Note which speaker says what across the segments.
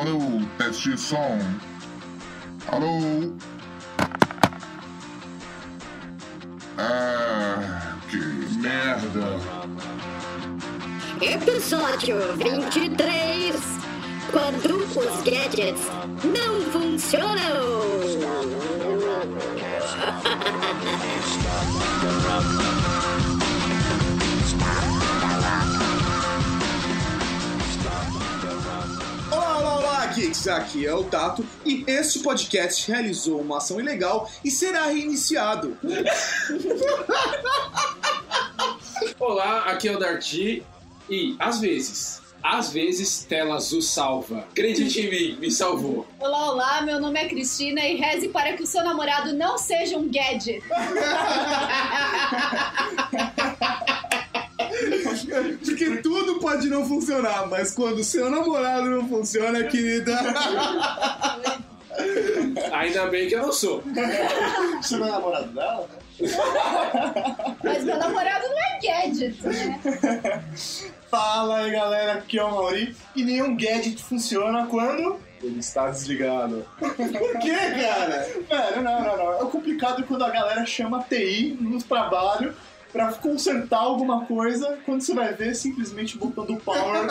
Speaker 1: alô, teste de som. Alô? Ah, que merda.
Speaker 2: Episódio 23 Quando os gadgets não funcionam.
Speaker 3: Aqui é o Tato e este podcast realizou uma ação ilegal e será reiniciado.
Speaker 4: Olá, aqui é o Darty e às vezes, às vezes tela azul salva. Acredite em mim, me salvou.
Speaker 5: Olá, olá, meu nome é Cristina e reze para que o seu namorado não seja um gadget.
Speaker 3: Porque tudo pode não funcionar, mas quando o seu namorado não funciona, querida.
Speaker 4: Ainda bem que eu não sou.
Speaker 6: Você não é namorado dela?
Speaker 5: Mas meu namorado não é gadget, né?
Speaker 6: Fala aí galera, aqui é o Mauri e nenhum gadget funciona quando ele está desligado.
Speaker 3: Por quê, cara?
Speaker 6: Velho, não, não, não. É complicado quando a galera chama TI no trabalho pra consertar alguma coisa, quando você vai ver, simplesmente o botão do power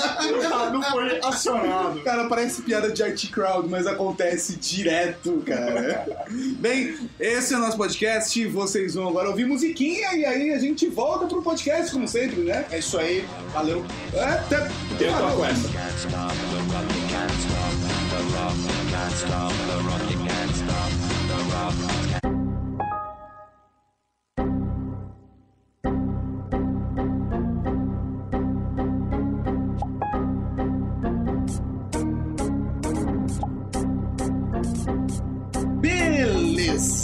Speaker 6: não foi acionado.
Speaker 3: Cara, parece piada de IT Crowd, mas acontece direto, cara. Bem, esse é o nosso podcast. Vocês vão agora ouvir musiquinha e aí a gente volta pro podcast, como sempre, né?
Speaker 6: É isso aí, valeu.
Speaker 3: É, até.
Speaker 4: Eu toco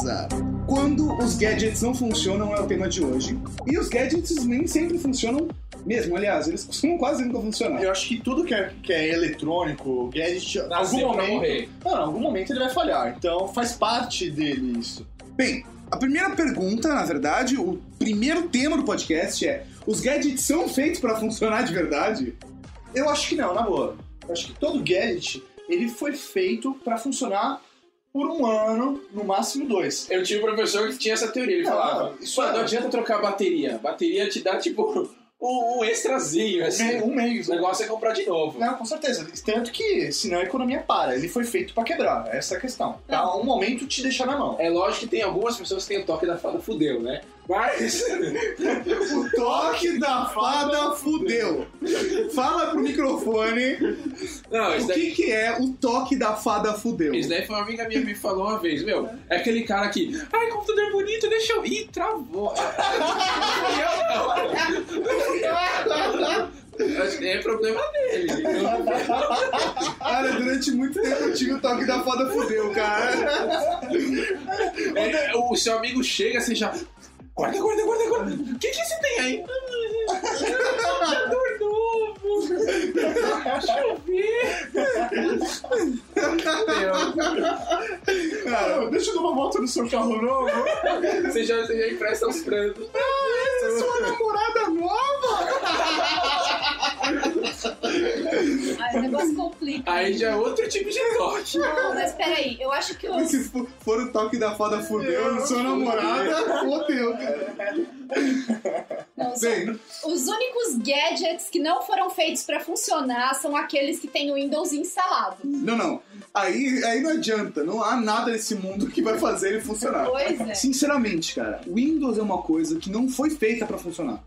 Speaker 3: Beleza! Quando os gadgets não funcionam é o tema de hoje. E os gadgets nem sempre funcionam mesmo. Aliás, eles costumam quase nunca funcionar.
Speaker 6: Eu acho que tudo que é, que é eletrônico, gadget, em algum momento.
Speaker 4: morrer.
Speaker 6: Não, em algum momento ele vai falhar. Então faz parte dele isso.
Speaker 3: Bem, a primeira pergunta, na verdade, o primeiro tema do podcast é: os gadgets são feitos para funcionar de verdade?
Speaker 6: Eu acho que não, na boa. Eu acho que todo gadget ele foi feito pra funcionar por um ano, no máximo dois.
Speaker 4: Eu tive um professor que tinha essa teoria. Ele
Speaker 6: Não,
Speaker 4: falava:
Speaker 6: isso é-
Speaker 4: não adianta trocar a bateria. Bateria te dá tipo um, um extrazinho, assim.
Speaker 6: Um mês.
Speaker 4: O negócio é comprar de novo.
Speaker 6: Não, com certeza. Tanto que, senão a economia para. Ele foi feito pra quebrar. Essa é a questão. Pra um momento te deixar na mão.
Speaker 4: É lógico que tem algumas pessoas que têm o toque da fada fudeu, né? Mas.
Speaker 3: O toque da fada fudeu. Fala pro microfone
Speaker 4: Não, isso
Speaker 3: o
Speaker 4: daí.
Speaker 3: que, que é o toque da fada fudeu.
Speaker 4: Isso daí foi uma amiga minha que me falou uma vez, meu. É aquele cara que. Ai, computador bonito, deixa eu. Ih, travou. Acho que é problema dele.
Speaker 3: Cara, durante muito tempo eu tive o toque da fada fudeu, cara.
Speaker 4: É, o seu amigo chega assim já. Guarda, guarda, guarda, guarda. O que, que você tem aí? Computador novo. Deixa eu ver.
Speaker 6: Cara, deixa eu dar uma volta no seu carro novo.
Speaker 4: Você já, você já empresta os prantos.
Speaker 3: Essa é sua namorada nova?
Speaker 5: Aí o negócio complica.
Speaker 4: Aí já é outro tipo de toque.
Speaker 5: Não, mas peraí, eu acho que os,
Speaker 3: Se for, for o toque da fada fudeu, sua namorada fudeu, cara.
Speaker 5: não, os,
Speaker 3: Bem,
Speaker 5: os únicos gadgets que não foram feitos pra funcionar são aqueles que têm o Windows instalado.
Speaker 3: não, não. Aí, aí não adianta. Não há nada nesse mundo que vai fazer ele funcionar.
Speaker 5: Pois é.
Speaker 3: Sinceramente, cara, Windows é uma coisa que não foi feita pra funcionar.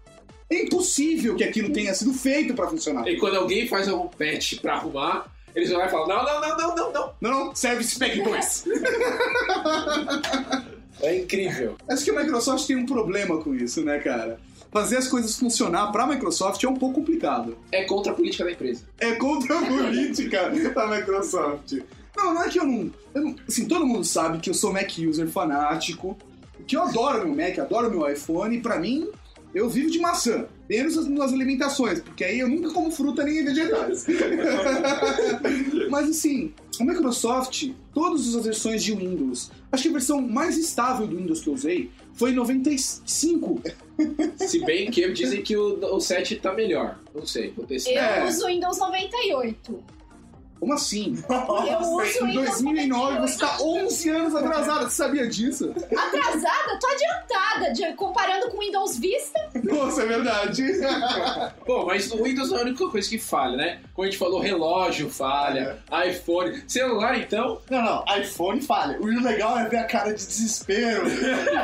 Speaker 3: É impossível que aquilo tenha sido feito pra funcionar.
Speaker 4: E quando alguém faz algum patch pra arrumar, eles vão lá e falam: não, não, não, não, não, não.
Speaker 3: Não, não, Service Pack 2.
Speaker 4: É incrível.
Speaker 3: Acho que a Microsoft tem um problema com isso, né, cara? Fazer as coisas funcionar pra Microsoft é um pouco complicado.
Speaker 4: É contra a política da empresa.
Speaker 3: É contra a política da Microsoft. Não, não é que eu não, eu não. Assim, todo mundo sabe que eu sou Mac user fanático, que eu adoro meu Mac, adoro meu iPhone, e pra mim, eu vivo de maçã. Menos as- nas alimentações, porque aí eu nunca como fruta nem vegetais. Mas assim, a Microsoft, todas as versões de Windows, acho que a versão mais estável do Windows que eu usei foi em 95.
Speaker 4: Se bem que dizem que o, o 7 tá melhor. Não sei, vou testar.
Speaker 5: Eu
Speaker 3: É.
Speaker 5: uso o Windows 98.
Speaker 3: Como assim?
Speaker 5: Eu uso
Speaker 3: Em
Speaker 5: Windows
Speaker 3: 2009 você tá
Speaker 5: 98.
Speaker 3: 11 anos atrasado, você sabia disso?
Speaker 5: Atrasada? Tô adiantada. de- comparando com o Windows Vista.
Speaker 3: Nossa, é verdade.
Speaker 4: Bom, mas o Windows não é a única coisa que falha, né? Como a gente falou, relógio falha, iPhone. Celular, então,
Speaker 6: Não, não, iPhone falha. O legal é ver a cara de desespero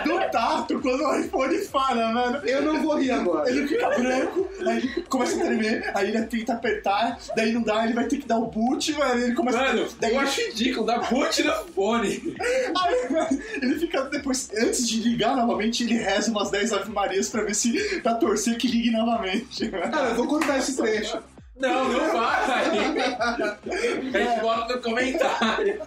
Speaker 6: do Tato quando o iPhone falha, mano.
Speaker 3: Eu não vou rir agora.
Speaker 6: Ele fica branco, aí começa a tremer, aí ele tenta apertar, daí não dá, ele vai ter que dar o boot, mano, ele começa
Speaker 4: mano,
Speaker 6: a... Daí
Speaker 4: eu acho ridículo, dá boot no fone.
Speaker 6: Aí, mano, ele fica depois, antes de ligar novamente, ele reza umas 10 Ave Marias pra ver se, pra torcer que ligue novamente.
Speaker 3: Cara, eu vou contar esse trecho.
Speaker 4: Não, não vai. A gente bota no comentário.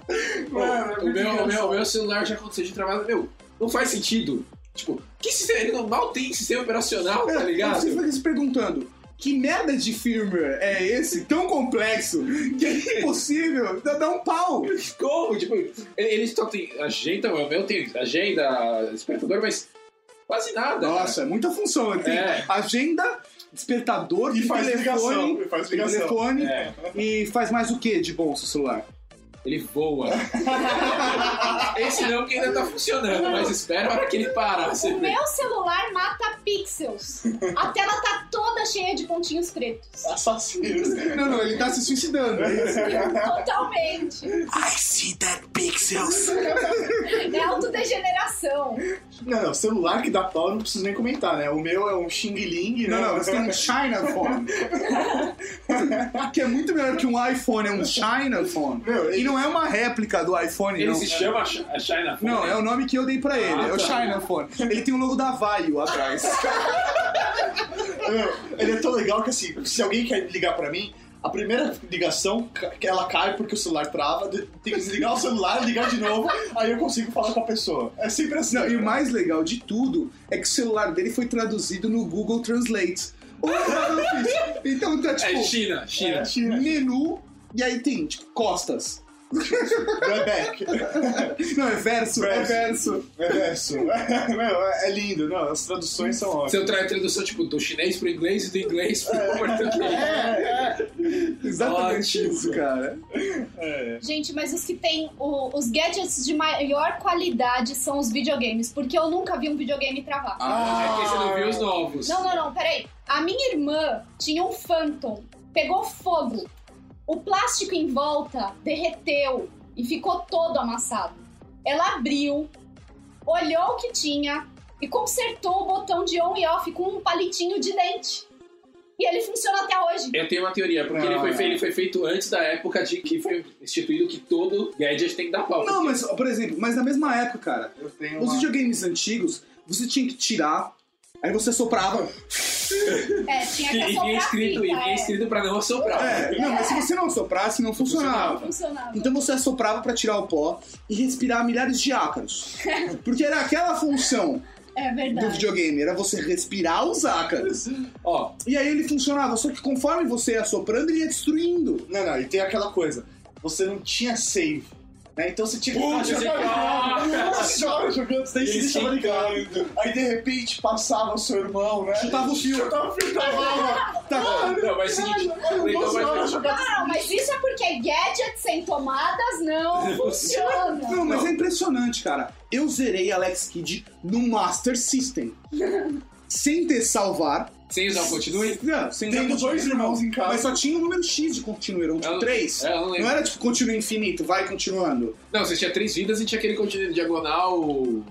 Speaker 6: Mano, é
Speaker 4: o, meu, o, meu,
Speaker 6: engraçado.
Speaker 4: o meu celular já aconteceu de trabalho. Meu, não faz sentido. Tipo, que sistema? Ele não, mal tem sistema operacional, tá ligado?
Speaker 3: Você fica se perguntando, que merda de firmware é esse, tão complexo, que é impossível dar um pau?
Speaker 4: Como? Tipo, ele- eles só tem agenda, o meu tem agenda, despertador, mas quase nada.
Speaker 3: Nossa, é muita função. Ele tem
Speaker 4: É.
Speaker 3: agenda, despertador,
Speaker 6: E faz
Speaker 3: telefone,
Speaker 6: ligação, e faz ligação.
Speaker 3: telefone
Speaker 4: É.
Speaker 3: e faz mais o que de bom seu celular?
Speaker 4: Ele voa. Esse não que ainda tá funcionando, mas espera a hora que ele parar. Você
Speaker 5: O meu celular mata pixels. A tela tá toda cheia de pontinhos pretos.
Speaker 6: Assassinos.
Speaker 3: Não, não, ele tá se suicidando. é.
Speaker 5: Totalmente.
Speaker 3: I see that pixels.
Speaker 5: É autodegeneração.
Speaker 6: Não, não, celular que dá pau, não preciso nem comentar, né? O meu é um Xing Ling, né?
Speaker 3: Não, não, você tem um China Phone. que é muito melhor que um iPhone, é um China Phone.
Speaker 6: Meu,
Speaker 3: E não é uma réplica do iPhone,
Speaker 4: Ele
Speaker 3: não.
Speaker 4: se chama Ch- a China Phone?
Speaker 3: Não, é o nome que eu dei pra ele,
Speaker 4: Ah,
Speaker 3: é o
Speaker 4: tá.
Speaker 3: China Phone. Ele tem o logo da Vaio atrás.
Speaker 6: Meu, ele é tão legal que assim, se alguém quer ligar pra mim, a primeira ligação, ela cai porque o celular trava, tem que desligar o celular, ligar de novo, aí eu consigo falar com a pessoa. É sempre assim.
Speaker 3: Não, e o mais legal de tudo é que o celular dele foi traduzido no Google Translate. Então tá
Speaker 4: É
Speaker 3: tipo
Speaker 4: China, China.
Speaker 6: É, tira.
Speaker 3: menu e aí tem tipo costas.
Speaker 6: Rebeck.
Speaker 3: Não, é verso, é verso.
Speaker 6: É verso. Meu, é lindo, não, as traduções são ótimas.
Speaker 4: Se eu trago a tradução tipo do chinês pro inglês e do inglês pro português.
Speaker 3: Exatamente
Speaker 4: Ótimo.
Speaker 3: isso, cara.
Speaker 6: É.
Speaker 5: Gente, mas os que têm o- os gadgets de maior qualidade são os videogames, porque eu nunca vi um videogame travar.
Speaker 4: É porque você não viu os novos.
Speaker 5: Não, não, não, peraí. A minha irmã tinha um Phantom, pegou fogo, o plástico em volta derreteu e ficou todo amassado. Ela abriu, olhou o que tinha e consertou o botão de on e off com um palitinho de dente. E ele funciona até hoje.
Speaker 4: Eu tenho uma teoria, porque ele,
Speaker 3: Ah.
Speaker 4: foi feito, ele foi feito antes da época de que foi instituído que todo gadget tem que dar pau.
Speaker 3: Não, mas, por exemplo, mas na mesma época, cara,
Speaker 6: Eu tenho
Speaker 3: os
Speaker 6: uma...
Speaker 3: videogames antigos, você tinha que tirar, aí você soprava.
Speaker 5: É, tinha que
Speaker 4: E, e vinha escrito, e
Speaker 5: fita,
Speaker 4: vinha
Speaker 5: é.
Speaker 4: escrito pra não assoprar.
Speaker 3: É, não, mas se você não soprasse, não funcionava.
Speaker 5: Funcionava.
Speaker 3: Então você assoprava pra tirar o pó e respirar milhares de ácaros. Porque era aquela função
Speaker 5: É
Speaker 3: do
Speaker 5: verdade.
Speaker 3: videogame, era você respirar os ácaros.
Speaker 4: Ó,
Speaker 3: E aí ele funcionava, só que conforme você ia soprando, ele ia destruindo.
Speaker 6: Não, não, e tem aquela coisa, você não tinha save. Né? Então você tinha que
Speaker 4: Putz,
Speaker 6: ficar jogando,
Speaker 4: Eles
Speaker 6: deixava ligado. Aí de repente passava o seu irmão, né?
Speaker 3: Chutava o fio.
Speaker 6: Chutava o fio, travava.
Speaker 3: Tá.
Speaker 4: não, mas é seguinte, então,
Speaker 6: jogando.
Speaker 5: Não, mas isso é porque gadgets sem tomadas não funcionam.
Speaker 3: Não, mas é impressionante, cara. Eu zerei Alex Kidd no Master System. sem ter salvar.
Speaker 4: Sem usar o continue,
Speaker 3: Não, sem usar
Speaker 6: Tendo
Speaker 3: continue,
Speaker 6: dois irmãos em casa.
Speaker 3: Mas só tinha um número X de continue, eram tipo três.
Speaker 4: é, eu não.
Speaker 3: Não era tipo continue infinito, vai continuando.
Speaker 4: não, você tinha três vidas e tinha aquele continue diagonal.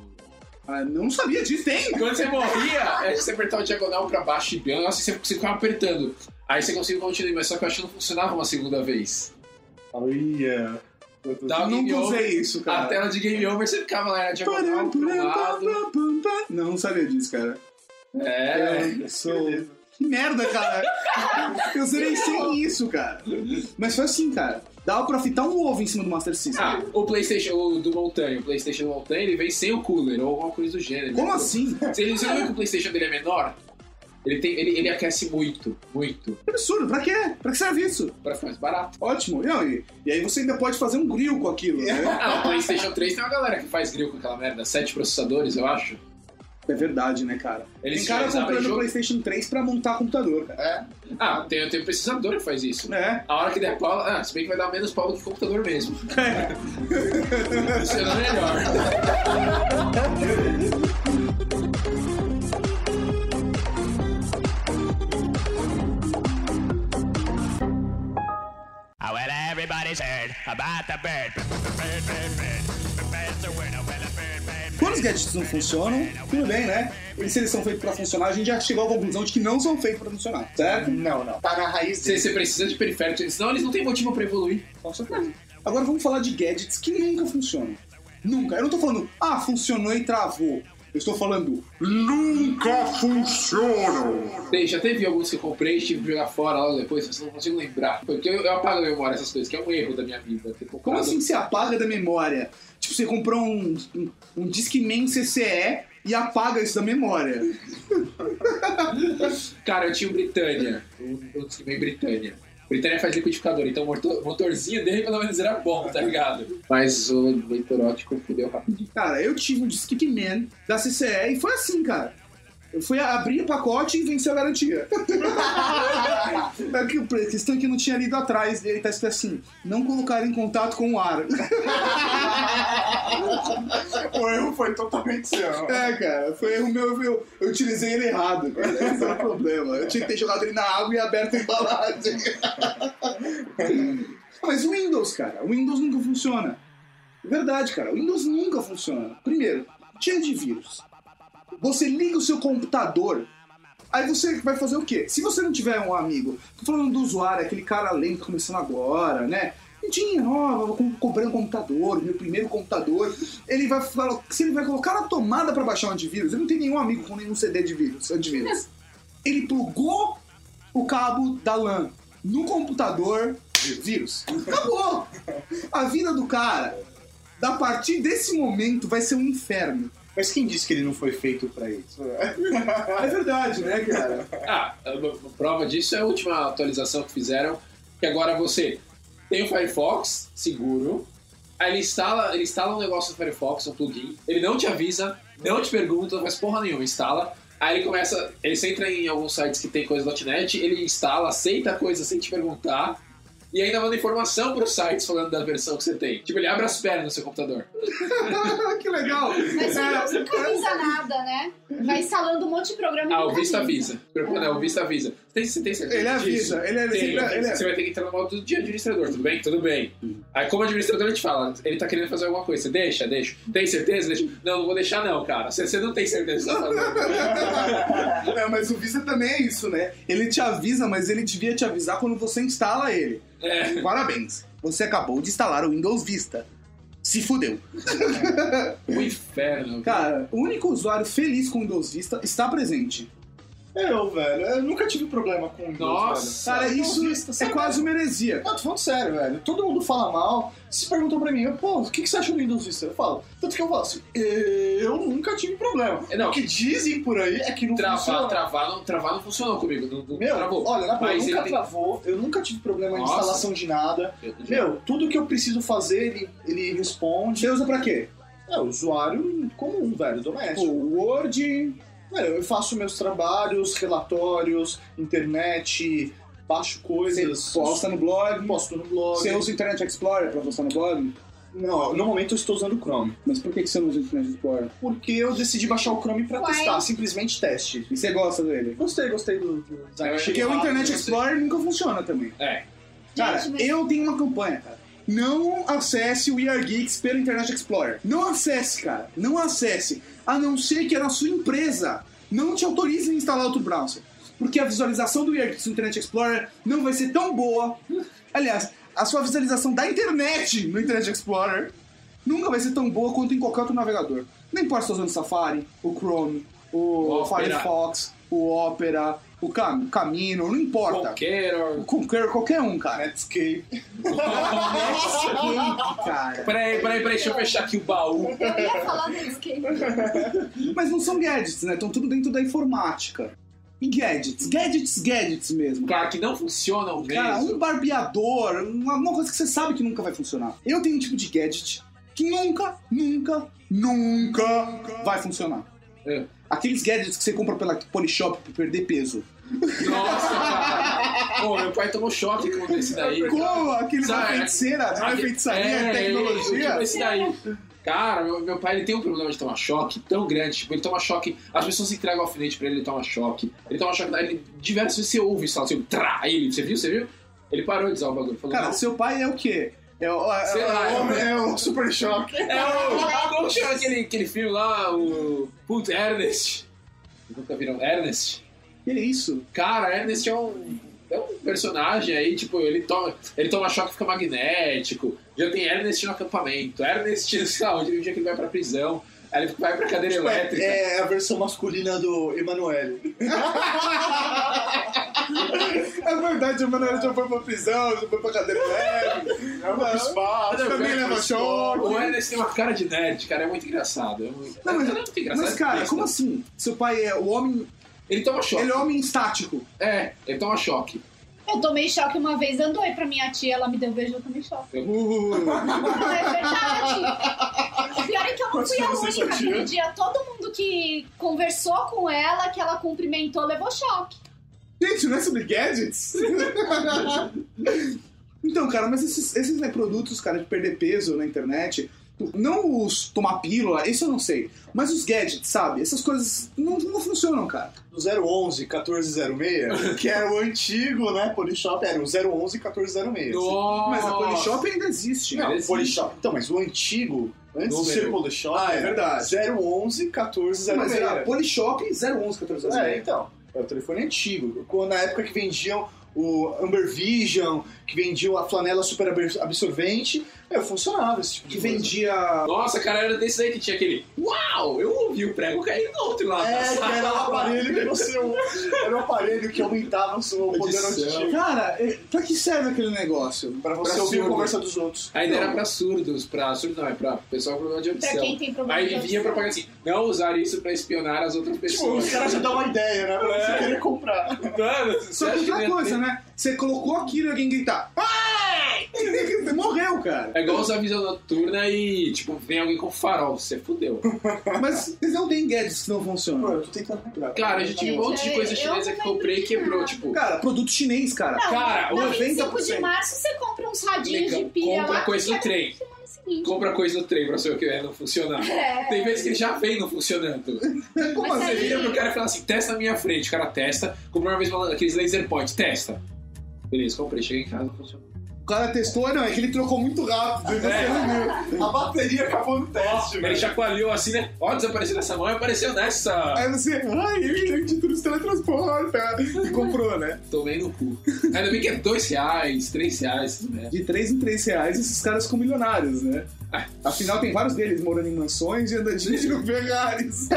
Speaker 3: Ah, não sabia disso, tem?
Speaker 4: Quando você morria, é, você apertava o diagonal pra baixo e bem, nossa, você, você ficava apertando. Aí você conseguia continuar, mas só que eu acho que não funcionava uma segunda vez.
Speaker 6: Olha.
Speaker 4: Dá
Speaker 3: Eu nunca usei isso, cara.
Speaker 4: a tela de game over, você ficava lá na diagonal.
Speaker 3: Não, não sabia disso, cara.
Speaker 4: É.
Speaker 3: Eu sou. Que merda, cara. Eu zerei sem isso, cara. Mas foi assim, cara. Dava pra fitar um ovo em cima do Master System.
Speaker 4: Ah, o PlayStation o do Montanha, o PlayStation do Montanha, ele vem sem o cooler ou alguma coisa do gênero.
Speaker 3: Como assim?
Speaker 4: Você, não viu que o PlayStation dele é menor? Ele, tem, ele, ele aquece muito, muito,
Speaker 3: Que absurdo, pra quê? Pra que serve isso?
Speaker 4: pra ficar mais barato.
Speaker 3: Ótimo. Não, e, e aí você ainda pode fazer um grill com aquilo, né?
Speaker 4: Ah, o PlayStation 3 tem uma galera que faz grill com aquela merda, sete processadores, eu acho.
Speaker 3: É verdade, né, cara?
Speaker 4: Eles
Speaker 3: tem cara comprando
Speaker 4: jogo-
Speaker 3: PlayStation 3 pra montar computador, cara.
Speaker 6: É.
Speaker 4: Ah, tem, tem um pesquisador que faz isso.
Speaker 3: É.
Speaker 4: A hora que der pau, ah, se bem que vai dar menos pau do que computador mesmo. Funciona melhor.
Speaker 7: Oh, well, everybody's heard about the bird. Bird, bird, bird. The bird's a winner.
Speaker 3: Gadgets não funcionam, tudo bem, né? E se eles são feitos pra funcionar, a gente já chegou à conclusão de que não são feitos pra funcionar, certo?
Speaker 6: Não, não. Tá na raiz
Speaker 4: Você,
Speaker 6: dele.
Speaker 4: você precisa de periféricos, senão eles não têm motivo pra evoluir.
Speaker 3: Com certeza. Agora vamos falar de gadgets que nunca funcionam. Nunca. Eu não tô falando, ah, funcionou e travou. Eu estou falando,
Speaker 1: Nunca funcionam.
Speaker 4: Tem, já teve alguns que eu comprei e tive que jogar fora logo depois, mas eu não consigo lembrar. Porque eu, eu apago a memória essas coisas, que é um erro da minha vida.
Speaker 3: Como assim você apaga da memória? Tipo, você comprou um, um, um Discman CCE e apaga isso da memória.
Speaker 4: Cara, eu tinha o Britânia, o, o Discman Britânia. Britânia faz liquidificador, então o motor- motorzinho dele pelo menos era bom, tá ligado? Mas o leitor óptico fudeu rapidinho.
Speaker 3: Cara, eu tive um Discman da CCE e foi assim, cara. Eu fui abrir o pacote e venceu a garantia. É que a questão é que eu não tinha lido atrás dele, tá escrito assim: não colocar em contato com o ar.
Speaker 6: O erro foi totalmente seu.
Speaker 3: É, cara, foi erro meu, eu, eu utilizei ele errado, cara. Esse é o problema. Eu tinha que ter jogado ele na água e aberto a embalagem. Mas o Windows, cara, o Windows nunca funciona. Verdade, cara, o Windows nunca funciona. Primeiro, cheio de vírus. Você liga o seu computador, aí você vai fazer o quê? Se você não tiver um amigo, tô falando do usuário, aquele cara lento começando agora, né? Tinha, ó, comprei um computador, meu primeiro computador. Ele vai falar, se ele vai colocar na tomada pra baixar um antivírus, ele não tem nenhum amigo com nenhum CD de vírus, antivírus. Ele plugou o cabo da LAN no computador, vírus. Acabou! A vida do cara, a partir desse momento, vai ser um inferno.
Speaker 6: Mas quem disse que ele não foi feito pra isso?
Speaker 3: É verdade, né, cara?
Speaker 4: Ah, a prova disso é a última atualização que fizeram, que agora você tem o Firefox seguro, aí ele instala, ele instala um negócio no Firefox, um plugin, ele não te avisa, não te pergunta, não faz porra nenhuma, instala. Aí ele começa, ele você entra em alguns sites que tem coisa .NET, ele instala, aceita a coisa sem te perguntar, e ainda manda informação pros sites falando da versão que você tem. Tipo, ele abre as pernas no seu computador.
Speaker 3: que legal!
Speaker 5: Mas o Windows nunca avisa nada, né? Vai instalando um monte de programa
Speaker 4: Ah, o Vista avisa. Não, o Vista avisa. Você tem, você tem certeza
Speaker 3: Ele avisa,
Speaker 4: disso?
Speaker 3: ele é-
Speaker 4: Tem,
Speaker 3: ele é-
Speaker 4: Você vai ter que entrar no modo de administrador, tudo bem? Tudo bem. Aí como administrador ele te fala, ele tá querendo fazer alguma coisa, você deixa, deixa. Tem certeza? Deixa. Não, não vou deixar não, cara. Você, você não tem certeza fazendo.
Speaker 3: É, mas o Vista também é isso, né? Ele te avisa, mas ele devia te avisar quando você instala ele.
Speaker 4: É.
Speaker 3: Parabéns, você acabou de instalar o Windows Vista. Se fudeu.
Speaker 4: O inferno.
Speaker 3: Cara, o único usuário feliz com o Windows Vista está presente.
Speaker 6: Eu, velho, eu nunca tive problema com o Windows,
Speaker 4: Nossa.
Speaker 6: velho.
Speaker 3: Cara, isso
Speaker 6: Vista,
Speaker 3: é quase uma heresia.
Speaker 6: Não, tô falando sério, velho. Todo mundo fala mal. Se perguntam pra mim, pô, o que, que você acha do Windows Vista? Eu falo. Tanto que eu falo assim, eu nunca tive problema.
Speaker 4: Não.
Speaker 6: O que dizem por aí é que não
Speaker 4: Travar,
Speaker 6: funciona.
Speaker 4: travar, não, travar não funcionou comigo. Não, não
Speaker 6: Meu,
Speaker 4: travou.
Speaker 6: olha, na boa, nunca
Speaker 4: tem-
Speaker 6: travou, eu nunca tive problema
Speaker 4: Nossa.
Speaker 6: de instalação de nada.
Speaker 4: Eu-
Speaker 6: Meu, tudo que eu preciso fazer, ele, ele responde.
Speaker 3: Você usa pra quê?
Speaker 6: É, usuário comum, velho, doméstico.
Speaker 3: Word.
Speaker 6: É, eu faço meus trabalhos, relatórios, internet, baixo
Speaker 3: Você
Speaker 6: coisas.
Speaker 3: posta no blog.
Speaker 6: Posto no blog.
Speaker 3: Você usa o Internet Explorer pra postar no blog?
Speaker 6: Não, no momento eu estou usando o Chrome.
Speaker 3: Mas por que você não usa o Internet Explorer?
Speaker 6: Porque eu decidi baixar o Chrome pra
Speaker 5: Uai.
Speaker 6: testar, simplesmente teste.
Speaker 3: E você gosta dele?
Speaker 6: Gostei, gostei do, do design.
Speaker 3: Porque o Internet. Explorer nunca funciona também.
Speaker 4: É.
Speaker 3: Cara, eu tenho uma campanha, cara. Não acesse o Are Geeks pelo Internet Explorer. Não acesse, cara. Não acesse. A não ser que a sua empresa não te autorize a instalar outro browser. Porque a visualização do Are Geeks no Internet Explorer não vai ser tão boa. Aliás, a sua visualização da internet no Internet Explorer nunca vai ser tão boa quanto em qualquer outro navegador. Não importa se você está usando o Safari, o Chrome, o
Speaker 4: Opera.
Speaker 3: Firefox, o Opera, o Cam Camino, não importa.
Speaker 4: Qualquer.
Speaker 3: O Qualquer, qualquer um, cara.
Speaker 6: Netscape.
Speaker 3: Netscape, cara.
Speaker 4: Peraí, peraí, peraí, deixa eu fechar aqui o baú.
Speaker 5: Eu ia falar do Escape.
Speaker 3: Mas não são gadgets, né? Estão tudo dentro da informática. E gadgets, gadgets, gadgets mesmo.
Speaker 4: Cara, que não funcionam
Speaker 3: Cara,
Speaker 4: mesmo.
Speaker 3: um barbeador, uma, uma coisa que você sabe que nunca vai funcionar. Eu tenho um tipo de gadget que nunca, nunca, nunca vai funcionar.
Speaker 4: É.
Speaker 3: Aqueles gadgets que você compra pela Polishop pra perder peso.
Speaker 4: Nossa, cara. Pô, meu pai tomou choque com esse daí.
Speaker 3: Como? Aquele da
Speaker 4: Sabe,
Speaker 3: feiticeira, não é feitiçaria,
Speaker 4: é,
Speaker 3: é tecnologia.
Speaker 4: tipo esse daí. Cara, meu, meu pai ele tem um problema de tomar choque tão grande. Tipo, ele toma choque. As pessoas entregam alfinete pra ele, ele toma choque. Ele toma choque. Ele, diversas vezes você ouve isso, assim, trá, ele. Você viu? Você viu? Ele parou de usar o bagulho. Falou,
Speaker 3: Cara,
Speaker 4: não,
Speaker 3: seu pai é o quê? É o, é,
Speaker 4: Sei lá,
Speaker 3: é o-
Speaker 6: É o Super Choque.
Speaker 4: É o. Como chama aquele, aquele filme lá? O. Putz, Ernest. Nunca viram Ernest?
Speaker 3: Que é isso?
Speaker 4: Cara, Ernest é um. É um personagem aí, tipo, ele toma, ele toma choque e fica magnético. Já tem Ernest no acampamento. Ernest, sei lá, onde um dia que ele vai pra prisão. Aí ele vai pra cadeira elétrica.
Speaker 6: É a versão masculina do Emanuele.
Speaker 3: É verdade, o Manoel já foi pra prisão, já foi pra cadeira leve.
Speaker 6: espaço.
Speaker 3: Também leva choque.
Speaker 4: O Ernest tem uma cara de nerd, cara, é muito engraçado. É muito,
Speaker 3: Não, mas-
Speaker 4: é muito engraçado.
Speaker 3: Mas, cara, como assim? Seu pai é o homem.
Speaker 4: Ele toma choque.
Speaker 3: Ele é homem estático.
Speaker 4: É, ele toma choque.
Speaker 5: Eu tomei choque uma vez, andou aí pra minha tia, ela me deu beijo, eu tomei choque.
Speaker 3: Uh,
Speaker 5: Não, é verdade. O pior é que eu não fui a única aquele dia. Todo mundo que conversou com ela, que ela cumprimentou, levou choque.
Speaker 3: Gente, não é sobre gadgets? então, cara, mas esses, esses né, produtos, cara, de perder peso na internet, não os tomar pílula, isso eu não sei. Mas os gadgets, sabe? Essas coisas não, não funcionam, cara.
Speaker 6: No 011 1406, que era o antigo, né? Polishop era o 011 1406.
Speaker 4: Nossa.
Speaker 3: Mas a Polishop ainda existe.
Speaker 6: Não,
Speaker 4: Existe.
Speaker 6: Polishop. Então, mas o antigo, antes de
Speaker 4: Número.
Speaker 6: ser Polishop,
Speaker 3: Ah, é verdade.
Speaker 6: 011 1406.
Speaker 3: Mas era Polishop 011 14
Speaker 6: É, então. É o telefone antigo. Quando- Na época que vendiam o Amber Vision, que vendiam a flanela super abs- absorvente, é, funcionava esse tipo de
Speaker 3: Que
Speaker 6: coisa.
Speaker 3: vendia.
Speaker 4: Nossa, cara, era desse aí que tinha aquele. Uau! Eu ouvi o prego cair no outro lá.
Speaker 6: É, que era o aparelho que você. Era o aparelho que aumentava o seu poder
Speaker 4: Edição.
Speaker 6: auditivo.
Speaker 3: Cara, é- pra que serve aquele negócio?
Speaker 6: Pra você
Speaker 4: Pra
Speaker 6: ouvir a
Speaker 4: surdo.
Speaker 6: conversa dos outros.
Speaker 4: Ainda
Speaker 3: Não.
Speaker 4: era pra surdos, pra surdos não, é pra pessoal com problema de
Speaker 5: Pra
Speaker 4: audição.
Speaker 5: quem tem problema
Speaker 4: Aí
Speaker 5: de
Speaker 4: vinha
Speaker 5: audição.
Speaker 4: propaganda assim, não usar isso pra espionar as outras
Speaker 6: Tipo,
Speaker 4: pessoas.
Speaker 6: os caras já dão uma ideia, né? Pra
Speaker 4: É.
Speaker 6: você querer comprar.
Speaker 4: Mano,
Speaker 3: Só que outra coisa,
Speaker 4: ter-
Speaker 3: né? Você colocou aquilo e alguém gritar. Ai! Você morreu, cara.
Speaker 4: É igual usar visão noturna e, tipo, vem alguém com farol, você fudeu.
Speaker 3: Mas eles não têm gadgets que não
Speaker 6: Pô,
Speaker 3: funcionam.
Speaker 6: eu tô tentando comprar.
Speaker 4: Cara, eu já tive um monte de coisa
Speaker 5: Eu
Speaker 4: chinesa que comprei e quebrou, tipo.
Speaker 3: Cara, produto chinês, cara.
Speaker 5: Não,
Speaker 4: Cara,
Speaker 5: na
Speaker 3: 90%.
Speaker 5: 25 de março você compra uns radinhos
Speaker 4: Legal.
Speaker 5: de pilha
Speaker 4: Compra
Speaker 5: lá.
Speaker 4: coisa
Speaker 5: que
Speaker 4: no
Speaker 5: é
Speaker 4: trem.
Speaker 5: semana seguinte.
Speaker 4: Compra coisa no trem pra saber o que é não funcionar.
Speaker 5: É.
Speaker 4: Tem vezes que ele já vem não funcionando.
Speaker 3: Como
Speaker 5: Mas
Speaker 3: assim?
Speaker 4: Você vira pro cara e fala assim, testa na minha frente. O cara testa. Comprei uma vez aqueles laser point, testa. Beleza, comprei, cheguei em casa, funcionou.
Speaker 3: O cara testou, não, é que ele trocou muito rápido.
Speaker 4: É.
Speaker 3: não.
Speaker 6: A bateria acabou no teste,
Speaker 4: Ele
Speaker 6: velho.
Speaker 4: chacoalhou assim, né? Ó, desapareceu nessa mão e apareceu nessa.
Speaker 3: Aí você, ai, ele de tudo se teletransporta. E comprou, né?
Speaker 4: Tomei no cu. Ainda bem que é dois reais, três reais, tudo bem.
Speaker 3: De 3 em 3 reais, esses caras ficam milionários, né? Afinal, tem vários deles morando em mansões e andando dirigindo Ferraris.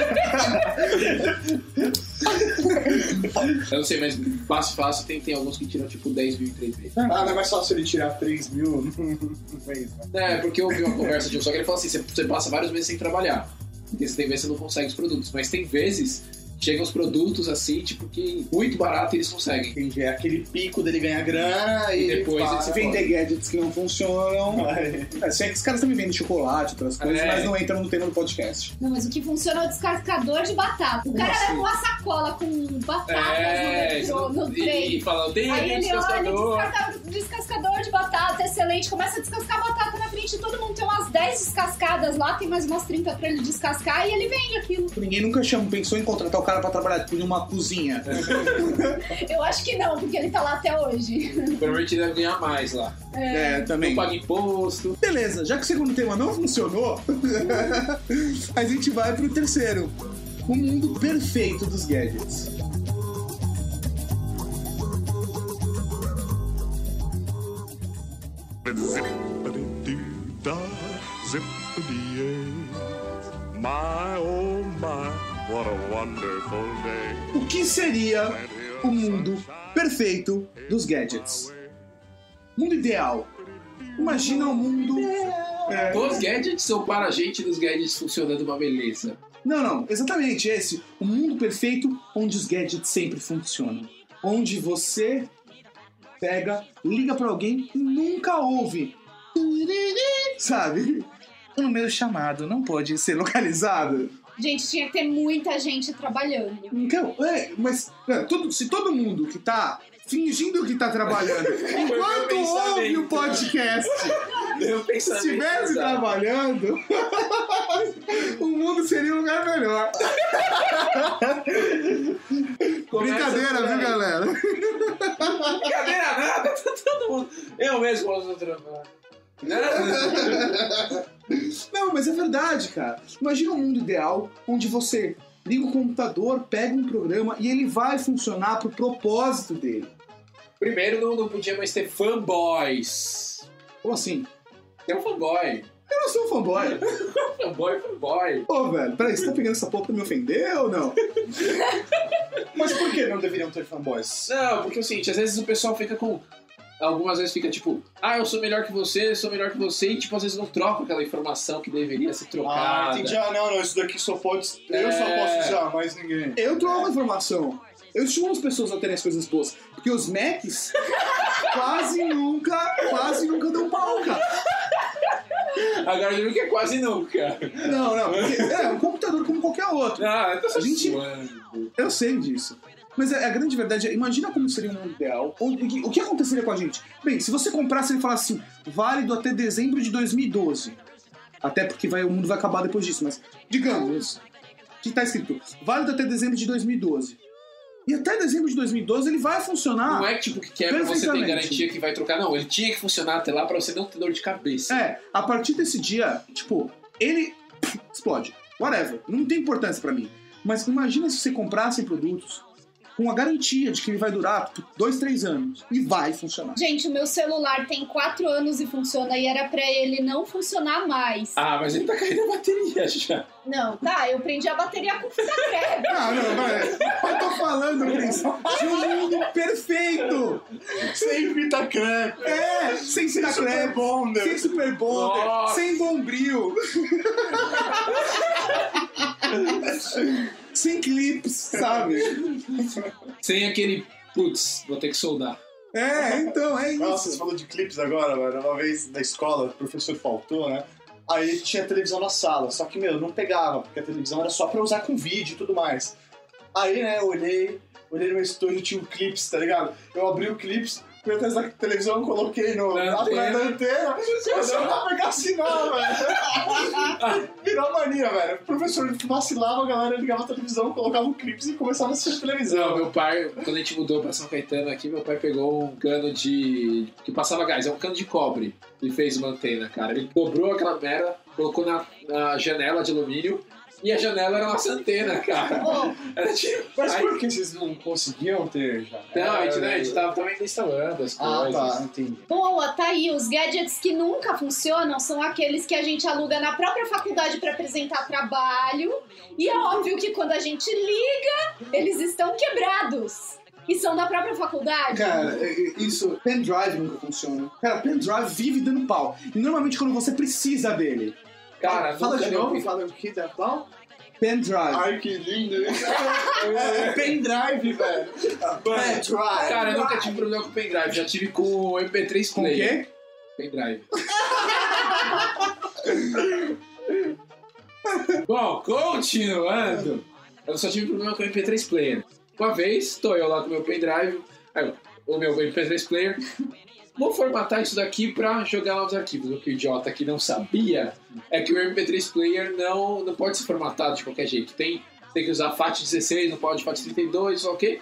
Speaker 4: Eu não sei, mas fácil, fácil, tem, tem alguns que tiram tipo 10 mil em 3 meses.
Speaker 6: Ah, não é mais fácil ele tirar 3 mil no mês, né?
Speaker 4: É, porque eu ouvi uma conversa de um só que ele falou assim: você, você passa vários meses sem trabalhar. Porque você tem vezes que você não consegue os produtos. Mas tem vezes chegam os produtos assim, tipo, que muito barato e eles conseguem.
Speaker 6: Entendi. É aquele pico dele ganhar grana e,
Speaker 4: E depois
Speaker 6: para,
Speaker 4: ele se
Speaker 3: Vender gadgets que não funcionam.
Speaker 6: Ai.
Speaker 3: É, sei que os caras também vendem chocolate, outras coisas,
Speaker 4: É.
Speaker 3: mas não entram no tema do podcast.
Speaker 5: Não, mas o que funciona é o descascador de batata. O cara leva uma sacola com batatas
Speaker 4: É,
Speaker 5: no, no
Speaker 4: e,
Speaker 5: trem.
Speaker 4: e fala, tem
Speaker 5: Aí ele olha,
Speaker 4: descascador.
Speaker 5: descasca- descascador de batata, excelente. Começa a descascar a batata todo mundo. Tem umas 10 descascadas lá, tem mais umas 30 pra ele descascar e ele vende aquilo.
Speaker 3: Ninguém nunca chama, pensou em contratar o cara pra trabalhar tipo, em uma cozinha.
Speaker 5: Eu acho que não, porque ele tá lá até hoje.
Speaker 4: Provavelmente deve ganhar mais lá.
Speaker 3: É, também.
Speaker 4: Não paga imposto.
Speaker 3: Beleza, já que o segundo tema não funcionou, a gente vai pro terceiro. O mundo perfeito dos gadgets.
Speaker 1: My, oh my, what a wonderful day.
Speaker 3: O que seria o mundo perfeito dos gadgets? Mundo ideal. Imagina um mundo. É,
Speaker 4: Dos gadgets ou para a gente dos gadgets funcionando uma beleza?
Speaker 3: Não, não, exatamente esse. O mundo perfeito onde os gadgets sempre funcionam. Onde você pega, liga pra alguém e nunca ouve. Sabe? O número chamado não pode ser localizado.
Speaker 5: Gente, tinha que ter muita gente trabalhando.
Speaker 3: Não quero- é, mas é, todo- se todo mundo que tá fingindo que tá trabalhando, enquanto ouve o podcast,
Speaker 4: pensamento.
Speaker 3: estivesse trabalhando, o mundo seria um lugar melhor.
Speaker 4: Começa
Speaker 3: Brincadeira, viu, galera?
Speaker 4: Brincadeira nada, tá todo mundo. Eu mesmo gosto do trabalho. Nada.
Speaker 3: Não, mas é verdade, cara. Imagina um mundo ideal onde você liga o computador, pega um programa e ele vai funcionar pro propósito dele.
Speaker 4: Primeiro, não, não podia mais ter fanboys.
Speaker 3: Como assim?
Speaker 4: Tem um fanboy.
Speaker 3: Eu não sou um fanboy.
Speaker 4: Fanboy, fanboy.
Speaker 3: Ô, velho, peraí, você tá pegando essa porra pra me ofender ou não?
Speaker 6: Mas por que não deveriam ter fanboys?
Speaker 4: Não, porque é o seguinte, às vezes o pessoal fica com. Algumas vezes fica tipo, ah, eu sou melhor que você, eu sou melhor que você, e tipo, às vezes não troca aquela informação que deveria ser trocada.
Speaker 6: Ah, entendi. Ah, não, não, isso daqui só pode. Eu só
Speaker 4: É.
Speaker 6: posso usar, mais ninguém.
Speaker 3: Eu troco uma informação. Eu estimulo as pessoas a terem as coisas boas. Porque os Macs quase nunca, quase nunca dão pau, cara.
Speaker 4: Agora eu digo que é quase nunca.
Speaker 3: Não, não. porque é um computador como qualquer outro.
Speaker 4: Ah, eu tô só
Speaker 3: A gente-
Speaker 4: zoando.
Speaker 3: Eu sei disso. Mas a, a grande verdade é, imagina como seria um mundo ideal. O, o que- o que aconteceria com a gente? Bem, se você comprasse ele falasse assim, válido até dezembro de 2012. Até porque vai, o mundo vai acabar depois disso, mas digamos que tá escrito, válido até dezembro de 2012. E até dezembro de 2012 ele vai funcionar.
Speaker 4: Não é tipo que quebra você tem garantia que vai trocar. Não, ele tinha que funcionar até lá pra você não ter dor de cabeça.
Speaker 3: É, a partir desse dia, tipo, ele explode. Whatever. Não tem importância pra mim. Mas imagina se você comprasse produtos com a garantia de que ele vai durar tipo, dois, três anos. E vai funcionar.
Speaker 5: Gente, o meu celular tem 4 anos e funciona e era pra ele não funcionar mais.
Speaker 4: Ah, mas ele tá caindo a bateria já.
Speaker 5: Não, tá, eu prendi a bateria com fita crepe.
Speaker 3: Ah, não, não é. Eu tô falando, Cris, de um mundo perfeito.
Speaker 6: Sem fita crepe.
Speaker 3: É, sem
Speaker 6: Sem
Speaker 3: fita
Speaker 6: super
Speaker 3: crepe,
Speaker 6: bonder.
Speaker 3: sem super bonder,
Speaker 4: Nossa.
Speaker 3: sem bombril. sem clips, sabe?
Speaker 4: Sem aquele, putz, vou ter que soldar.
Speaker 3: É, então, é
Speaker 6: Nossa, você
Speaker 3: isso.
Speaker 6: falou de clipes agora, velho. Uma vez na escola, o professor faltou, né? Aí tinha televisão na sala, só que, meu, não pegava, porque a televisão era só pra usar com vídeo e tudo mais. Aí, né, eu olhei, olhei no meu estojo, tinha um clips, tá ligado? Eu abri o clips, fui atrás da televisão, coloquei no,
Speaker 4: Na
Speaker 6: atrás da
Speaker 4: antena.
Speaker 6: antena, começou a pegar sinal, velho. Virou mania, velho. O professor vacilava, a galera ligava a televisão, colocava o clips e começava a assistir
Speaker 4: Não,
Speaker 6: televisão.
Speaker 4: meu pai, quando a gente mudou pra São Caetano aqui, meu pai pegou um cano de. que passava gás, é um cano de cobre. E fez uma antena, cara. Ele dobrou aquela merda, colocou na, na janela de alumínio e a janela era nossa antena, cara. Era tipo.
Speaker 6: Mas
Speaker 4: Aí-
Speaker 6: por que vocês não conseguiam ter já?
Speaker 4: Não, a gente, né, a gente tava também instalando as
Speaker 6: Ah,
Speaker 4: coisas.
Speaker 6: tá, entendi.
Speaker 5: boa, tá aí. Os gadgets que nunca funcionam são aqueles que a gente aluga na própria faculdade pra apresentar trabalho. E é óbvio que quando a gente liga, eles estão quebrados. E são da própria faculdade.
Speaker 3: Cara, é- é- isso, pendrive nunca funciona. Cara, pendrive vive dando pau. E normalmente quando você precisa dele.
Speaker 4: Cara,
Speaker 3: fala
Speaker 4: nunca
Speaker 3: de novo, fala o que da pau? Pendrive.
Speaker 6: Ai, que lindo. é pendrive, velho. Pendrive.
Speaker 4: Cara, eu nunca tive problema com pendrive, já tive com o MP3
Speaker 3: Com o quê?
Speaker 4: Pendrive. Bom, continuando. Eu só tive problema com o MP3 player. Uma vez, tô eu lá com o meu pendrive, aí, o meu MP3 player. Vou formatar isso daqui pra jogar nos arquivos. O que o idiota aqui não sabia é que o MP3 player não, não pode ser formatado de qualquer jeito. Tem, tem que usar FAT16, não pode FAT32, só que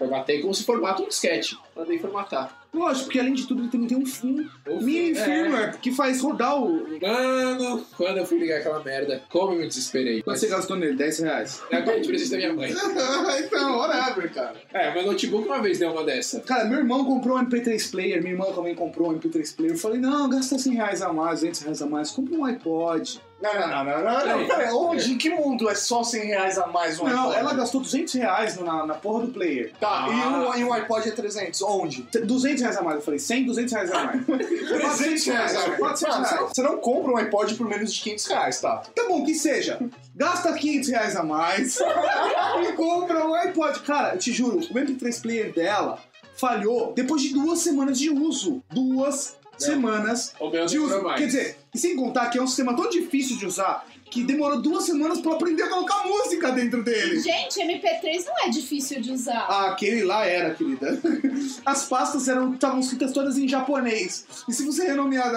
Speaker 4: formatei como se formata um disquete. Mandei formatar.
Speaker 3: Lógico, porque além de tudo ele também tem um, um
Speaker 4: O
Speaker 3: mini
Speaker 4: fi- é.
Speaker 3: firmware que faz rodar o.
Speaker 4: Mano, quando eu fui ligar aquela merda, como eu me desesperei.
Speaker 3: Quanto você gastou nele? 10 reais.
Speaker 4: É a de presente da minha mãe.
Speaker 3: então, whatever, cara.
Speaker 4: É, meu notebook uma vez deu uma dessa.
Speaker 3: Cara, meu irmão comprou um MP3 player, minha irmã também comprou um MP3 player. Eu falei, não, gasta 100 reais a mais, 200 reais a mais, compra um iPod.
Speaker 6: Não, não, não, não, não, não.
Speaker 4: Peraí.
Speaker 6: Onde? Em que mundo é só 100 reais a mais um
Speaker 3: não,
Speaker 6: iPod?
Speaker 3: ela gastou 200 reais na, na porra do player.
Speaker 6: Tá,
Speaker 4: Ah.
Speaker 6: e, um, e um iPod é 300, onde?
Speaker 3: 200 reais a mais. Eu falei, 100, 200 reais a mais.
Speaker 6: 300 reais. a mais.
Speaker 3: 400
Speaker 6: Mano,
Speaker 3: reais.
Speaker 6: Você não compra um iPod por menos de 500 reais, tá?
Speaker 3: Tá bom, que seja. Gasta 500 reais a mais e compra um iPod. Cara, eu te juro, o MP3 player dela falhou depois de duas semanas de uso. Duas semanas de uso. Quer dizer, e sem contar que é um sistema tão difícil de usar que demorou duas semanas pra eu aprender a colocar música dentro dele.
Speaker 5: Gente, MP3 não é difícil de usar.
Speaker 3: Ah, aquele lá era, querida. As pastas eram estavam escritas todas em japonês. E se você renomear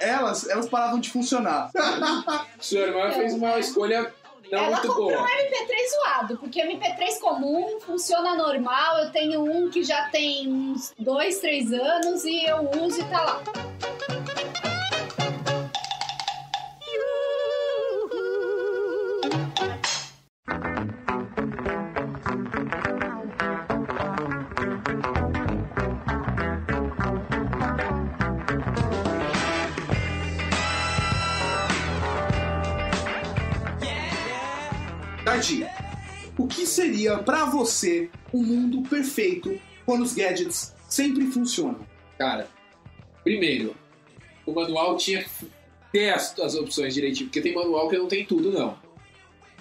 Speaker 3: elas, elas paravam de funcionar.
Speaker 4: Sua irmã fez uma escolha não
Speaker 5: Ela
Speaker 4: muito
Speaker 5: comprou
Speaker 4: boa.
Speaker 5: um MP3 zoado, porque MP3 comum funciona normal. Eu tenho um que já tem uns dois, três anos e eu uso e tá lá.
Speaker 3: Seria pra você um mundo perfeito quando os gadgets sempre funcionam?
Speaker 4: Cara, primeiro, o manual tinha que ter as, as opções direitinho, porque tem manual que não tem tudo, não.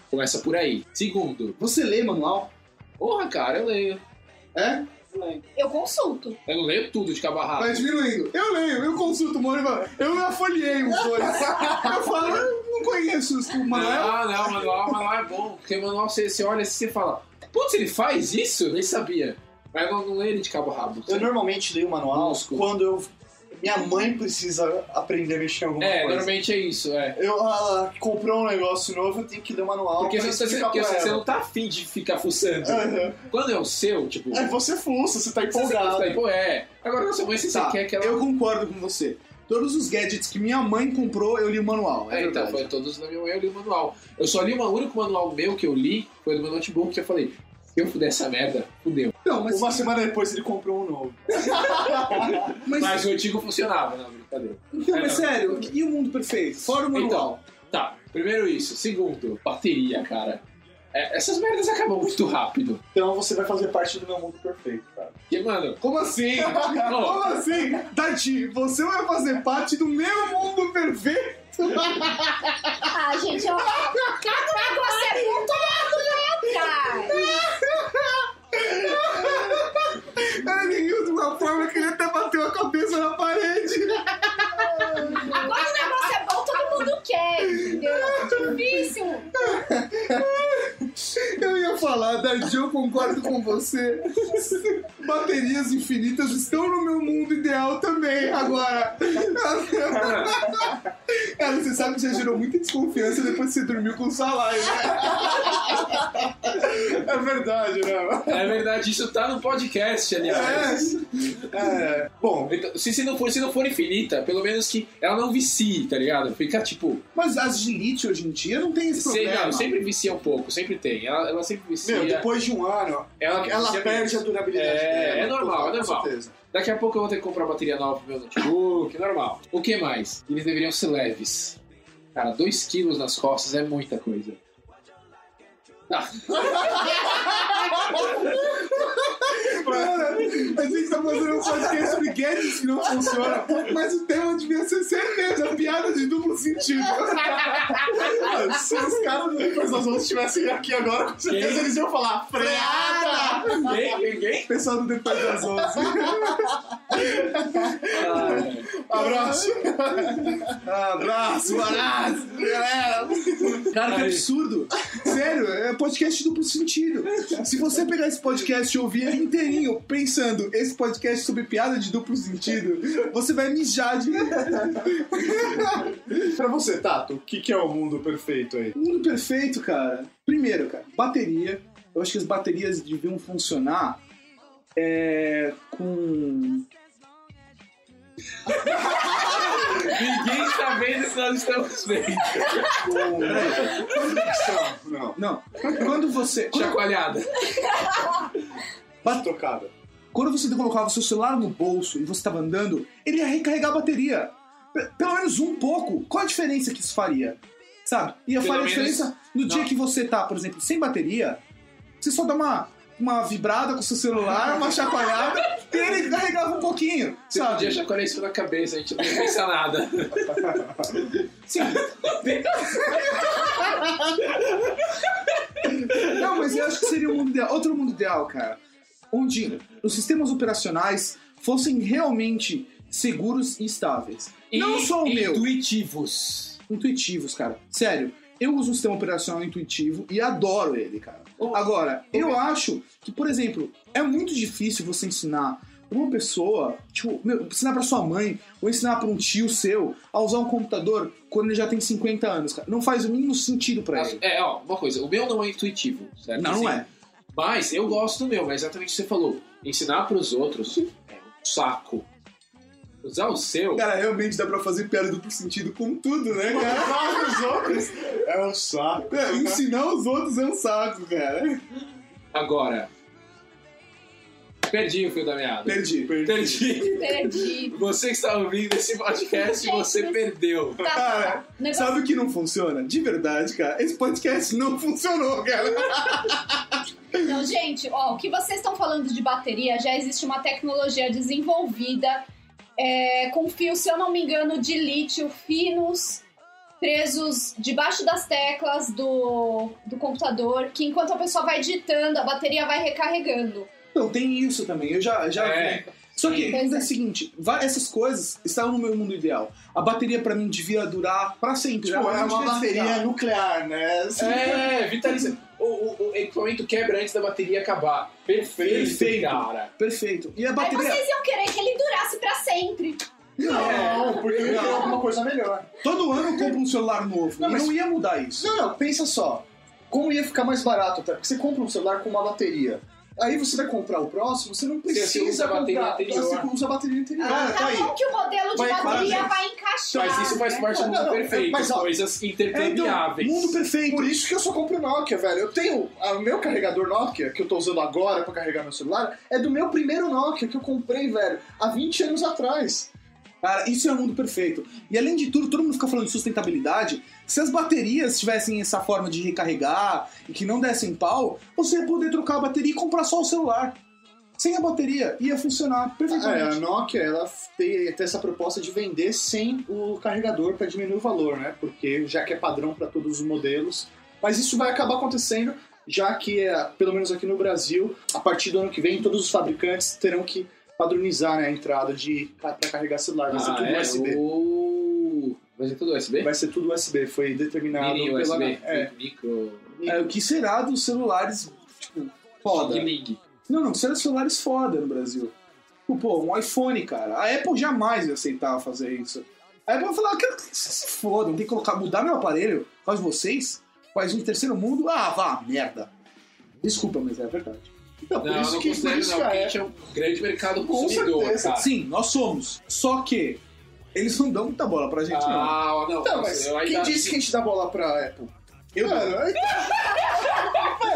Speaker 4: Começa por aí. Segundo,
Speaker 3: Você lê manual?
Speaker 4: porra, cara, eu leio.
Speaker 3: É?
Speaker 4: Eu leio.
Speaker 5: Eu consulto.
Speaker 4: Eu não leio tudo de rabo.
Speaker 3: Vai diminuindo. Eu leio, eu consulto o manual. Eu já folhei os dois. Eu falo, eu não conheço o manual.
Speaker 4: Não, não, manual, manual é bom. Porque manual você, você olha assim e você fala, putz, ele faz isso? Eu nem sabia. Mas eu não leio ele de cabo a rabo.
Speaker 6: Eu normalmente leio o manual
Speaker 4: Músculo.
Speaker 6: quando eu, minha mãe precisa aprender a mexer em alguma
Speaker 4: É,
Speaker 6: coisa.
Speaker 4: normalmente é isso, é.
Speaker 6: Eu, ela comprou um negócio novo, eu tenho que ler o manual
Speaker 4: Porque, você, porque você não tá afim de ficar fuçando.
Speaker 6: Aham.
Speaker 4: Quando é o seu, tipo.
Speaker 6: É, você fuça, você tá
Speaker 4: você
Speaker 6: empolgado.
Speaker 4: tá, pô, é. Agora, sua mãe, se
Speaker 3: Tá,
Speaker 4: você quer que ela.
Speaker 3: eu concordo com você. Todos os gadgets que minha mãe comprou, eu li o manual. É,
Speaker 4: É, então, foi todos da minha mãe, eu li o manual. Eu só li o único manual meu que eu li, foi do meu notebook, que eu falei, se eu fuder essa merda, fudeu.
Speaker 3: Não, mas,
Speaker 6: Uma semana depois ele comprou um novo.
Speaker 3: mas,
Speaker 4: Mas o antigo funcionava, não, brincadeira.
Speaker 3: não,
Speaker 4: É,
Speaker 3: mas
Speaker 4: não.
Speaker 3: sério, e o mundo perfeito? Fora o manual.
Speaker 4: Tá, primeiro isso. Segundo, bateria, cara. É, essas merdas acabam muito rápido.
Speaker 6: Então você vai fazer parte do meu mundo perfeito, cara.
Speaker 4: Porque, mano,
Speaker 3: Como assim? Como assim? Tati, você vai fazer parte do meu mundo perfeito?
Speaker 5: Ah, gente. Cada negócio é bom, todo mundo vai atrás.
Speaker 3: Ele riu de uma forma que ele até bateu a cabeça na parede.
Speaker 5: Agora o negócio é bom, todo mundo quer, entendeu? É difícil.
Speaker 3: Eu ia Dardi, eu concordo com você. Baterias infinitas estão no meu mundo ideal também, agora. Cara, você sabe que já gerou muita desconfiança depois que você dormiu com o salário, né?
Speaker 6: É verdade, né?
Speaker 4: é verdade, isso tá no podcast, aliás.
Speaker 6: É. Bom,
Speaker 4: Então, se, se, não for, se não for infinita, pelo menos que ela não vicie, tá ligado? Fica tipo.
Speaker 3: Mas as de lítio hoje em dia não tem esse
Speaker 4: Sei,
Speaker 3: problema.
Speaker 4: não, sempre vicia um pouco, sempre tem. Ela, ela sempre vicia.
Speaker 6: meu, depois de um ano,
Speaker 4: ela,
Speaker 6: ela
Speaker 4: vicia
Speaker 6: perde a durabilidade
Speaker 4: É,
Speaker 6: dela.
Speaker 4: é normal, é
Speaker 6: com
Speaker 4: normal.
Speaker 6: certeza.
Speaker 4: Daqui a pouco eu vou ter que comprar bateria nova pro meu notebook, normal. O que mais? Eles deveriam ser leves. Cara, 2 quilos nas costas é muita coisa. Ah,
Speaker 3: Cara, a gente tá fazendo um podcast sobre gadgets que não funcionam, mas o tema devia ser certeza, piada de duplo sentido.
Speaker 6: Se os caras do Depois das Outras estivessem aqui agora, com certeza
Speaker 4: Quem?
Speaker 6: eles iam falar freada!
Speaker 4: ninguém? Ninguém?
Speaker 3: Pessoal do Depois das 11.
Speaker 4: Ah,
Speaker 6: Abraço!
Speaker 3: Abraço, abraço, galera. Cara, que absurdo. Sério, é podcast duplo sentido. Se você pegar esse podcast e ouvir ele inteirinho, pensando, esse podcast sobre piada de duplo sentido, você vai mijar de...
Speaker 6: pra você, Tato, o que, que é o mundo perfeito aí?
Speaker 3: Mundo perfeito, cara. Primeiro, cara, bateria. Eu acho que as baterias deviam funcionar é, com.
Speaker 4: ninguém está vendo que nós estamos vendo.
Speaker 3: com...
Speaker 6: Não,
Speaker 3: Não. Quando você.
Speaker 4: Chacoalhada.
Speaker 6: tocada.
Speaker 3: Quando você colocava o seu celular no bolso e você estava andando, ele ia recarregar a bateria. P- Pelo menos um pouco. Qual a diferença que isso faria? Sabe? Ia fazer a diferença no dia
Speaker 4: não.
Speaker 3: que você tá, por exemplo, sem bateria, você só dá uma, uma vibrada com o seu celular, uma chacoalhada, e ele carregava um pouquinho.
Speaker 4: Você
Speaker 3: sabe?
Speaker 4: podia chacoalhar isso na cabeça, a gente não pensa nada.
Speaker 3: Sim. Não, mas eu acho que seria um mundo ideal. Outro mundo ideal, cara. Onde os sistemas operacionais fossem realmente seguros e estáveis.
Speaker 4: E
Speaker 3: Não só o meu.
Speaker 4: Intuitivos.
Speaker 3: Intuitivos, cara. Sério, eu uso um sistema operacional intuitivo e adoro ele, cara. Agora, eu acho que, por exemplo, é muito difícil você ensinar uma pessoa, tipo, meu, ensinar pra sua mãe ou ensinar pra um tio seu a usar um computador quando ele já tem 50 anos, cara. Não faz o mínimo sentido pra ele.
Speaker 4: É, ó, uma coisa, o meu não é intuitivo, certo?
Speaker 3: Não, não é.
Speaker 4: Mas eu gosto do meu, mas exatamente o que você falou. Ensinar pros outros é um saco. Usar o seu.
Speaker 3: Cara, realmente dá pra fazer piada duplo sentido com tudo, né, cara?
Speaker 6: Fala os outros. É um saco.
Speaker 3: É, ensinar os outros é um saco, cara.
Speaker 4: Agora. Perdi o fio da meada.
Speaker 3: Perdi.
Speaker 4: Perdi.
Speaker 5: Perdi.
Speaker 4: Você que está ouvindo esse podcast, você perdeu.
Speaker 5: Tá,
Speaker 3: Cara,
Speaker 5: negócio
Speaker 3: Sabe o que não funciona? De verdade, cara. Esse podcast não funcionou, cara.
Speaker 5: Não, gente, ó, o que vocês estão falando de bateria, já existe uma tecnologia desenvolvida é, com fios, se eu não me engano, de lítio finos, presos debaixo das teclas do, do computador, que enquanto a pessoa vai digitando, a bateria vai recarregando.
Speaker 3: Não, tem isso também. Eu já, já
Speaker 4: É.
Speaker 3: vi. Só que é
Speaker 5: é.
Speaker 3: o seguinte, essas coisas estavam no meu mundo ideal. A bateria pra mim devia durar pra sempre.
Speaker 6: Tipo, é uma bateria nuclear, né? Assim,
Speaker 4: É, vitaliza. O, o- o equipamento quebra antes da bateria acabar. Perfeito,
Speaker 3: Perfeito.
Speaker 4: cara.
Speaker 3: Perfeito. E a
Speaker 5: Aí
Speaker 3: bateria.
Speaker 5: vocês iam querer que ele durasse pra sempre.
Speaker 6: Não, porque eu ia querer alguma coisa melhor.
Speaker 3: Todo ano eu compro um celular novo.
Speaker 6: Não,
Speaker 3: e
Speaker 6: mas-
Speaker 3: não ia mudar isso.
Speaker 6: Não, não, pensa só. Como ia ficar mais barato, até? Porque você compra um celular com uma bateria. Aí você vai comprar o próximo, você não
Speaker 4: Você
Speaker 6: precisa
Speaker 4: usa a bateria
Speaker 6: comprar.
Speaker 4: anterior.
Speaker 6: Você usa a bateria anterior.
Speaker 3: Ah,
Speaker 5: tá
Speaker 3: tá aí.
Speaker 5: bom que o modelo de
Speaker 6: Mas,
Speaker 5: bateria
Speaker 3: parabéns.
Speaker 5: vai encaixar.
Speaker 4: Mas isso faz
Speaker 5: né?
Speaker 4: parte do mundo
Speaker 6: Não,
Speaker 4: perfeito.
Speaker 6: mas, ó,
Speaker 4: coisas
Speaker 3: É, então,
Speaker 4: intercambiáveis.
Speaker 3: mundo perfeito.
Speaker 6: Por isso que eu só compro Nokia, velho. Eu tenho. O meu carregador Nokia, que eu tô usando agora pra carregar meu celular, é do meu primeiro Nokia que eu comprei, velho, há 20 anos atrás.
Speaker 3: Cara, isso é o mundo perfeito. E além de tudo, todo mundo fica falando de sustentabilidade. Se as baterias tivessem essa forma de recarregar e que não dessem pau, você ia poder trocar a bateria e comprar só o celular. Sem a bateria, ia funcionar
Speaker 6: É, a
Speaker 3: perfeitamente.
Speaker 6: Nokia, ela tem, essa proposta de vender sem o carregador pra diminuir o valor, né? Porque já que é padrão pra todos os modelos. Mas isso vai acabar acontecendo, já que, é, pelo menos aqui no Brasil, a partir do ano que vem, todos os fabricantes terão que padronizar né, a entrada de para carregar celular. Vai ser
Speaker 4: Ah,
Speaker 6: tudo
Speaker 4: é?
Speaker 6: USB.
Speaker 4: O... Vai ser tudo USB?
Speaker 6: Vai ser tudo USB, foi determinado
Speaker 4: Mini
Speaker 6: pela.
Speaker 4: USB.
Speaker 6: É,
Speaker 4: Micro.
Speaker 3: É, o que será dos celulares, tipo, foda? Não, não, será dos celulares foda no Brasil. Tipo, Pô, um iPhone, cara. A Apple jamais ia aceitar fazer isso. A Apple vai falar, "Ah, quero que vocês se fodam, tem que colocar, mudar meu aparelho, faz vocês, faz um terceiro mundo, ah, vá, merda. Desculpa, mas é verdade.
Speaker 6: Então, por
Speaker 4: Não,
Speaker 6: isso
Speaker 4: não
Speaker 6: que, por isso
Speaker 4: não,
Speaker 6: que
Speaker 4: gente é um grande mercado
Speaker 6: Com
Speaker 4: consumidor,
Speaker 6: certeza.
Speaker 4: cara.
Speaker 3: Sim, nós somos. Só que eles não dão muita bola pra gente, não.
Speaker 4: Ah, não.
Speaker 6: Então, mas
Speaker 4: eu
Speaker 6: quem disse que a gente dá bola pra Apple?
Speaker 3: Eu
Speaker 6: Mano,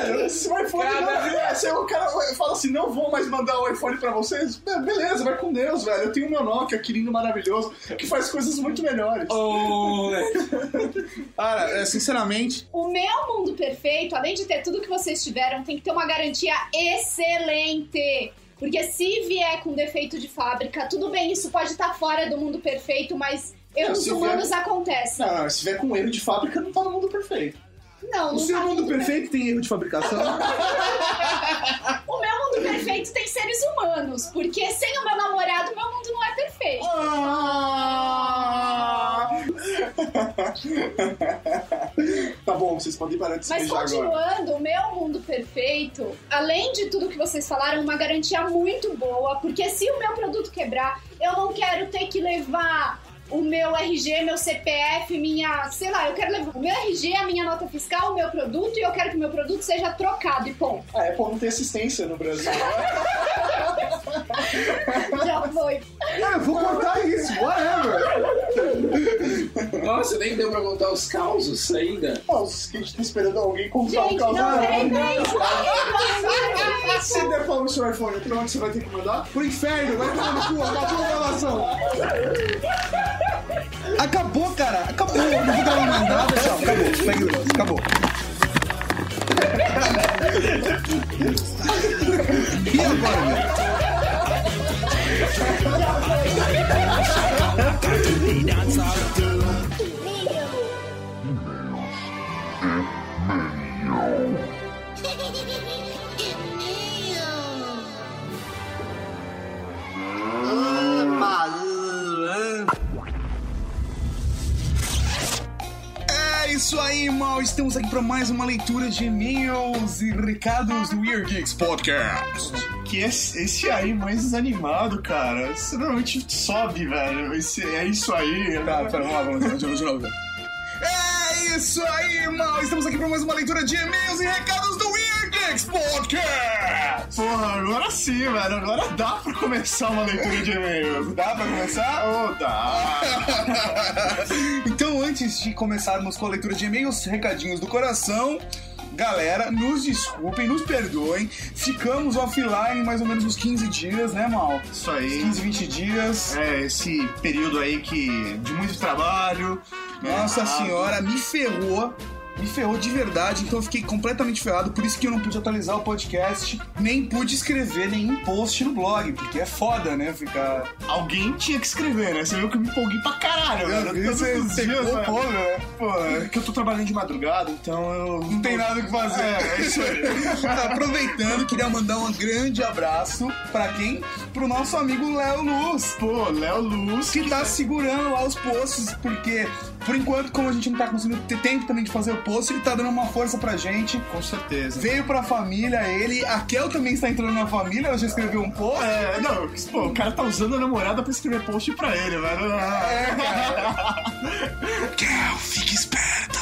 Speaker 6: Mano, esse iPhone
Speaker 4: Cada-
Speaker 6: não, é, se o cara fala assim, não vou mais mandar o iPhone pra vocês, é, beleza, vai com Deus, velho. Eu tenho o meu Nokia, querido maravilhoso, que faz coisas muito melhores.
Speaker 4: Oh,
Speaker 3: Cara, é, sinceramente,
Speaker 5: O meu mundo perfeito, além de ter tudo que vocês tiveram, tem que ter uma garantia excelente. Porque se vier com defeito de fábrica, tudo bem, isso pode estar fora do mundo perfeito, mas erros
Speaker 6: se
Speaker 5: humanos
Speaker 6: vier-
Speaker 5: acontecem.
Speaker 6: Não, não, se vier com erro de fábrica, não tá no mundo perfeito.
Speaker 5: Não,
Speaker 3: o seu
Speaker 5: tá
Speaker 3: mundo perfeito tem erro de fabricação.
Speaker 5: O meu mundo perfeito tem seres humanos, porque sem o meu namorado, meu mundo não é perfeito.
Speaker 6: Ah! tá bom, vocês podem parar de se
Speaker 5: Mas continuando, o meu mundo perfeito, além de tudo que vocês falaram, uma garantia muito boa, porque se o meu produto quebrar, eu não quero ter que levar o meu RG, meu CPF, minha, sei lá, eu quero levar o meu RG, a minha nota fiscal, o meu produto e eu quero que o meu produto seja trocado e ponto.
Speaker 6: A Apple não tem assistência no Brasil.
Speaker 5: Já foi.
Speaker 3: Ah, eu vou cortar isso, whatever.
Speaker 4: Nossa, nem deu pra contar os causos ainda.
Speaker 6: Nossa, que a gente tá esperando alguém comprar
Speaker 5: Gente,
Speaker 6: um carro.
Speaker 5: não, peraí, peraí.
Speaker 6: Se der pau no seu iPhone, pra onde você vai ter que mandar?
Speaker 3: Pro inferno, vai tomar no cu, acabou a gravação. Acabou, cara, acabou. Não vou gravar mais nada, tchau. Acabou, segue o negócio, acabou. E agora, meu? Aí, mal? Estamos aqui para mais uma leitura de e-mails e recados do Weird Geeks Podcast.
Speaker 6: Que esse, esse aí mais desanimado, cara. Você normalmente sobe, velho. Esse, é isso aí.
Speaker 3: Tá, pera, vamos lá, vamos lá, de novo, de novo. É isso aí, mal! Estamos aqui para mais uma leitura de e-mails e recados do Weird Geeks Podcast!
Speaker 6: Porra, agora sim, velho. Agora dá pra começar uma leitura de e-mails.
Speaker 3: Dá pra começar?
Speaker 6: Oh, dá.
Speaker 3: antes de começarmos com a leitura de e-mails, recadinhos do coração. Galera, nos desculpem, nos perdoem. Ficamos offline mais ou menos uns 15 dias, né, Mal?
Speaker 6: Isso aí.
Speaker 3: 15, 20 dias.
Speaker 6: É, esse período aí que de muito trabalho. né?
Speaker 3: Nossa
Speaker 6: Ah,
Speaker 3: senhora, me ferrou. Me ferrou de verdade, então eu fiquei completamente ferrado. Por isso que eu não pude atualizar o podcast, nem pude escrever nenhum post no blog, porque é foda, né? Ficar.
Speaker 6: Alguém tinha que escrever, né? Você viu que eu me empolguei pra caralho, velho. Todos
Speaker 3: Você
Speaker 6: os
Speaker 3: secou
Speaker 6: dias,
Speaker 3: o
Speaker 6: velho.
Speaker 3: povo, né?
Speaker 6: Pô, é que eu tô trabalhando de madrugada, então eu.
Speaker 3: Não tem nada o que fazer.
Speaker 6: É, é isso aí.
Speaker 3: Aproveitando, queria mandar um grande abraço pra quem? Pro nosso amigo Léo Luz.
Speaker 6: Pô, Léo Luz.
Speaker 3: que tá segurando lá os posts, porque por enquanto, como a gente não tá conseguindo ter tempo também de fazer o post, ele tá dando uma força pra gente.
Speaker 6: Com certeza.
Speaker 3: Veio pra família ele, a Kel também está entrando na família, ela já escreveu um post.
Speaker 6: É, não, pô, o cara tá usando a namorada pra escrever post pra ele, velho.
Speaker 3: É, cara. Kel, fique esperto.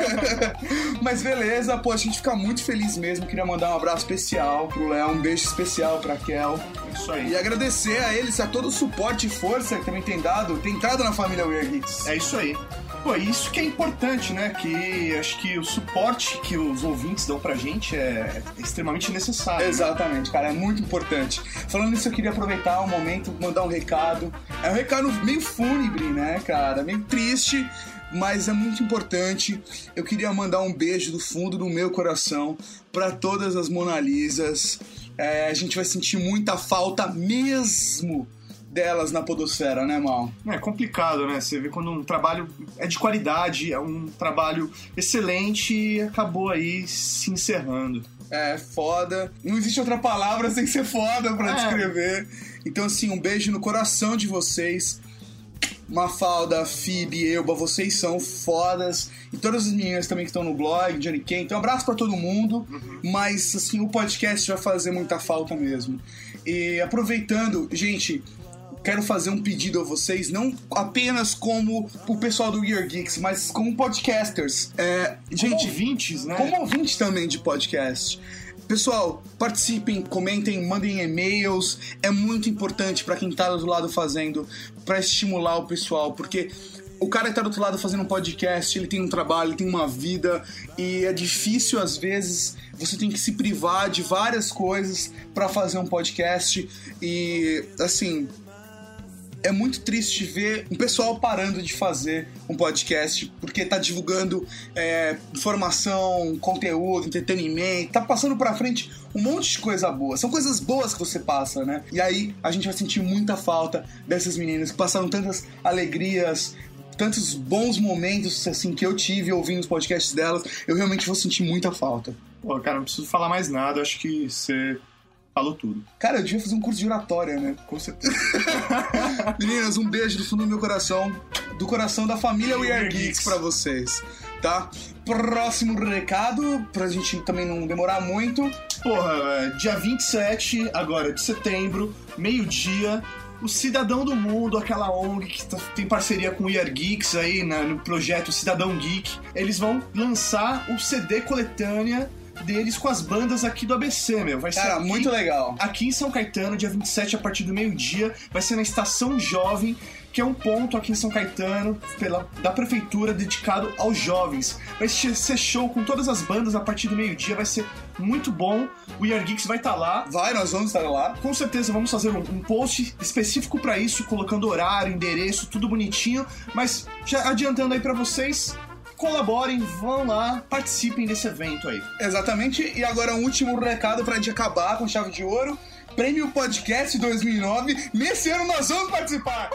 Speaker 3: Mas beleza, pô, a gente fica muito feliz mesmo. Queria mandar um abraço especial pro Léo, um beijo especial pra Kel.
Speaker 6: Isso aí.
Speaker 3: E agradecer a eles, a todo o suporte e força que também tem dado, tem entrado na família Weird Geeks.
Speaker 6: É isso aí. Pô, isso que é importante, né? Que acho que o suporte que os ouvintes dão pra gente é extremamente necessário. né?
Speaker 3: Exatamente, cara, é muito importante. Falando nisso, eu queria aproveitar o momento, mandar um recado. É um recado meio fúnebre, né, cara? Meio triste, mas é muito importante. Eu queria mandar um beijo do fundo do meu coração para todas as Mona Lisas. É, a gente vai sentir muita falta mesmo delas na podosfera, né, Mal?
Speaker 6: É complicado, né? Você vê quando um trabalho é de qualidade, é um trabalho excelente e acabou aí se encerrando.
Speaker 3: É foda. Não existe outra palavra sem ser foda pra
Speaker 6: É.
Speaker 3: descrever. Então, assim, um beijo no coração de vocês. Mafalda, Phoebe, Elba, vocês são fodas. E todas as meninas também que estão no blog, Johnny Ken. Então, abraço pra todo mundo. Mas, assim, o podcast vai fazer muita falta mesmo. E aproveitando, gente, quero fazer um pedido a vocês, não apenas como o pessoal do Gear Geeks, mas como podcasters. É,
Speaker 6: Gente,
Speaker 3: gente,
Speaker 6: ouvintes, né?
Speaker 3: como ouvinte também de podcast. Pessoal, participem, comentem, mandem e-mails. É muito importante pra quem tá do lado fazendo, pra estimular o pessoal, porque o cara que tá do outro lado fazendo um podcast, ele tem um trabalho, ele tem uma vida e é difícil às vezes. Você tem que se privar de várias coisas pra fazer um podcast e assim, é muito triste ver um pessoal parando de fazer um podcast porque tá divulgando é, informação, conteúdo, entretenimento, tá passando pra frente um monte de coisa boa. São coisas boas que você passa, né? E aí a gente vai sentir muita falta dessas meninas que passaram tantas alegrias. Tantos bons momentos assim que eu tive ouvindo os podcasts delas, eu realmente vou sentir muita falta.
Speaker 6: Pô, cara, não preciso falar mais nada, acho que você falou tudo.
Speaker 3: Cara, eu devia fazer um curso de oratória, né?
Speaker 6: Com certeza.
Speaker 3: Meninas, um beijo do fundo do meu coração, do coração da família We Are Geeks pra vocês, tá? Próximo recado, pra gente também não demorar muito.
Speaker 6: Porra, dia 27 agora de setembro, meio-dia, o Cidadão do Mundo, aquela ONG que tá- tem parceria com o Year Geeks aí né, no projeto Cidadão Geek, eles vão lançar o CD coletânea deles com as bandas aqui do ABC, meu. Vai ser
Speaker 3: Cara,
Speaker 6: aqui-
Speaker 3: muito legal.
Speaker 6: Aqui em São Caetano, dia 27, a partir do meio-dia, vai ser na Estação Jovem, que é um ponto aqui em São Caetano pela, da prefeitura dedicado aos jovens. Vai ser ser show com todas as bandas a partir do meio-dia, vai ser muito bom. O Year Geeks vai estar lá.
Speaker 3: Vai, nós vamos estar lá.
Speaker 6: Com certeza vamos fazer um, um post específico para isso, colocando horário, endereço, tudo bonitinho. Mas já adiantando aí para vocês, colaborem, vão lá, participem desse evento aí.
Speaker 3: Exatamente. E agora um último recado pra gente acabar com chave de ouro. Prêmio Podcast 2009. Nesse ano nós vamos participar.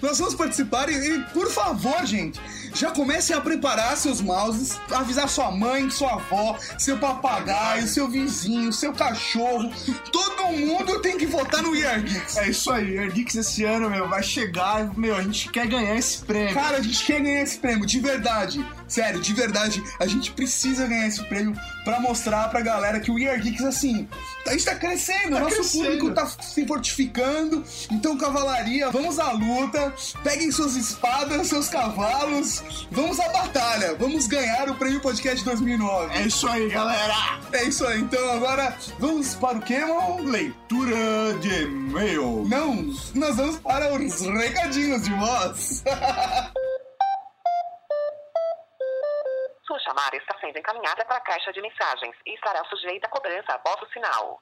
Speaker 3: Nós vamos participar e, e, por favor, gente, já comecem a preparar seus mouses, avisar sua mãe, sua avó, seu papagaio, seu vizinho, seu cachorro. Todo mundo tem que votar no Year Geeks.
Speaker 6: É isso aí, Year Geeks esse ano, meu, vai chegar, meu, a gente quer ganhar esse prêmio.
Speaker 3: Cara, a gente quer ganhar esse prêmio, de verdade. Sério, de verdade, a gente precisa ganhar esse prêmio pra mostrar pra galera que o Year Geeks, assim, a gente tá crescendo,
Speaker 6: Tá
Speaker 3: nosso
Speaker 6: crescendo.
Speaker 3: público tá se fortificando. Então, cavalaria, vamos à luta, peguem suas espadas, seus cavalos, vamos à batalha, vamos ganhar o prêmio podcast 2009.
Speaker 6: É isso aí, galera.
Speaker 3: É isso aí, então agora vamos para o que, irmão?
Speaker 6: Leitura de e-mail.
Speaker 3: Não, nós vamos para os recadinhos de voz.
Speaker 8: Sua chamada está sendo encaminhada para a caixa de mensagens e estará sujeita a cobrança após o sinal.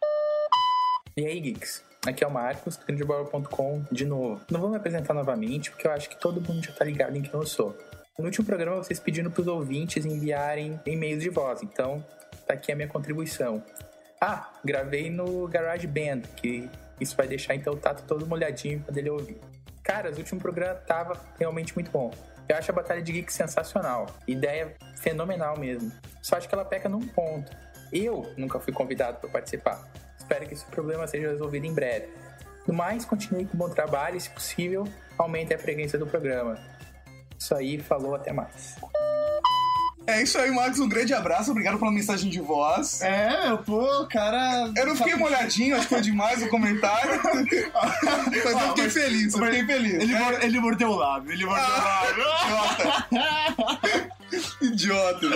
Speaker 9: E aí, geeks? Aqui é o Marcos, grandeballer.com, de novo. Não vou me apresentar novamente, porque eu acho que todo mundo já tá ligado em quem eu sou. No último programa, vocês pediram pros ouvintes enviarem e-mails de voz, então tá aqui a minha contribuição. Ah, gravei no GarageBand, que isso vai deixar então o Tato todo molhadinho pra ele ouvir. Cara, o último programa tava realmente muito bom. Eu acho a Batalha de Geeks sensacional. Ideia fenomenal mesmo. Só acho que ela peca num ponto. Eu nunca fui convidado para participar. Espero que esse problema seja resolvido em breve. No mais, continue com o bom trabalho e, se possível, aumente a frequência do programa. Isso aí, falou, até mais.
Speaker 3: É isso aí, Marcos. Um grande abraço. Obrigado pela mensagem de voz.
Speaker 6: É, meu, pô, cara.
Speaker 3: Eu não fiquei molhadinho, acho que foi demais o comentário. mas eu
Speaker 6: Ah,
Speaker 3: fiquei
Speaker 6: mas-
Speaker 3: feliz, eu fiquei feliz.
Speaker 6: Ele,
Speaker 3: É,
Speaker 6: mor- ele mordeu o lábio, ele mordeu
Speaker 3: Ah.
Speaker 6: o lábio.
Speaker 3: Idiota.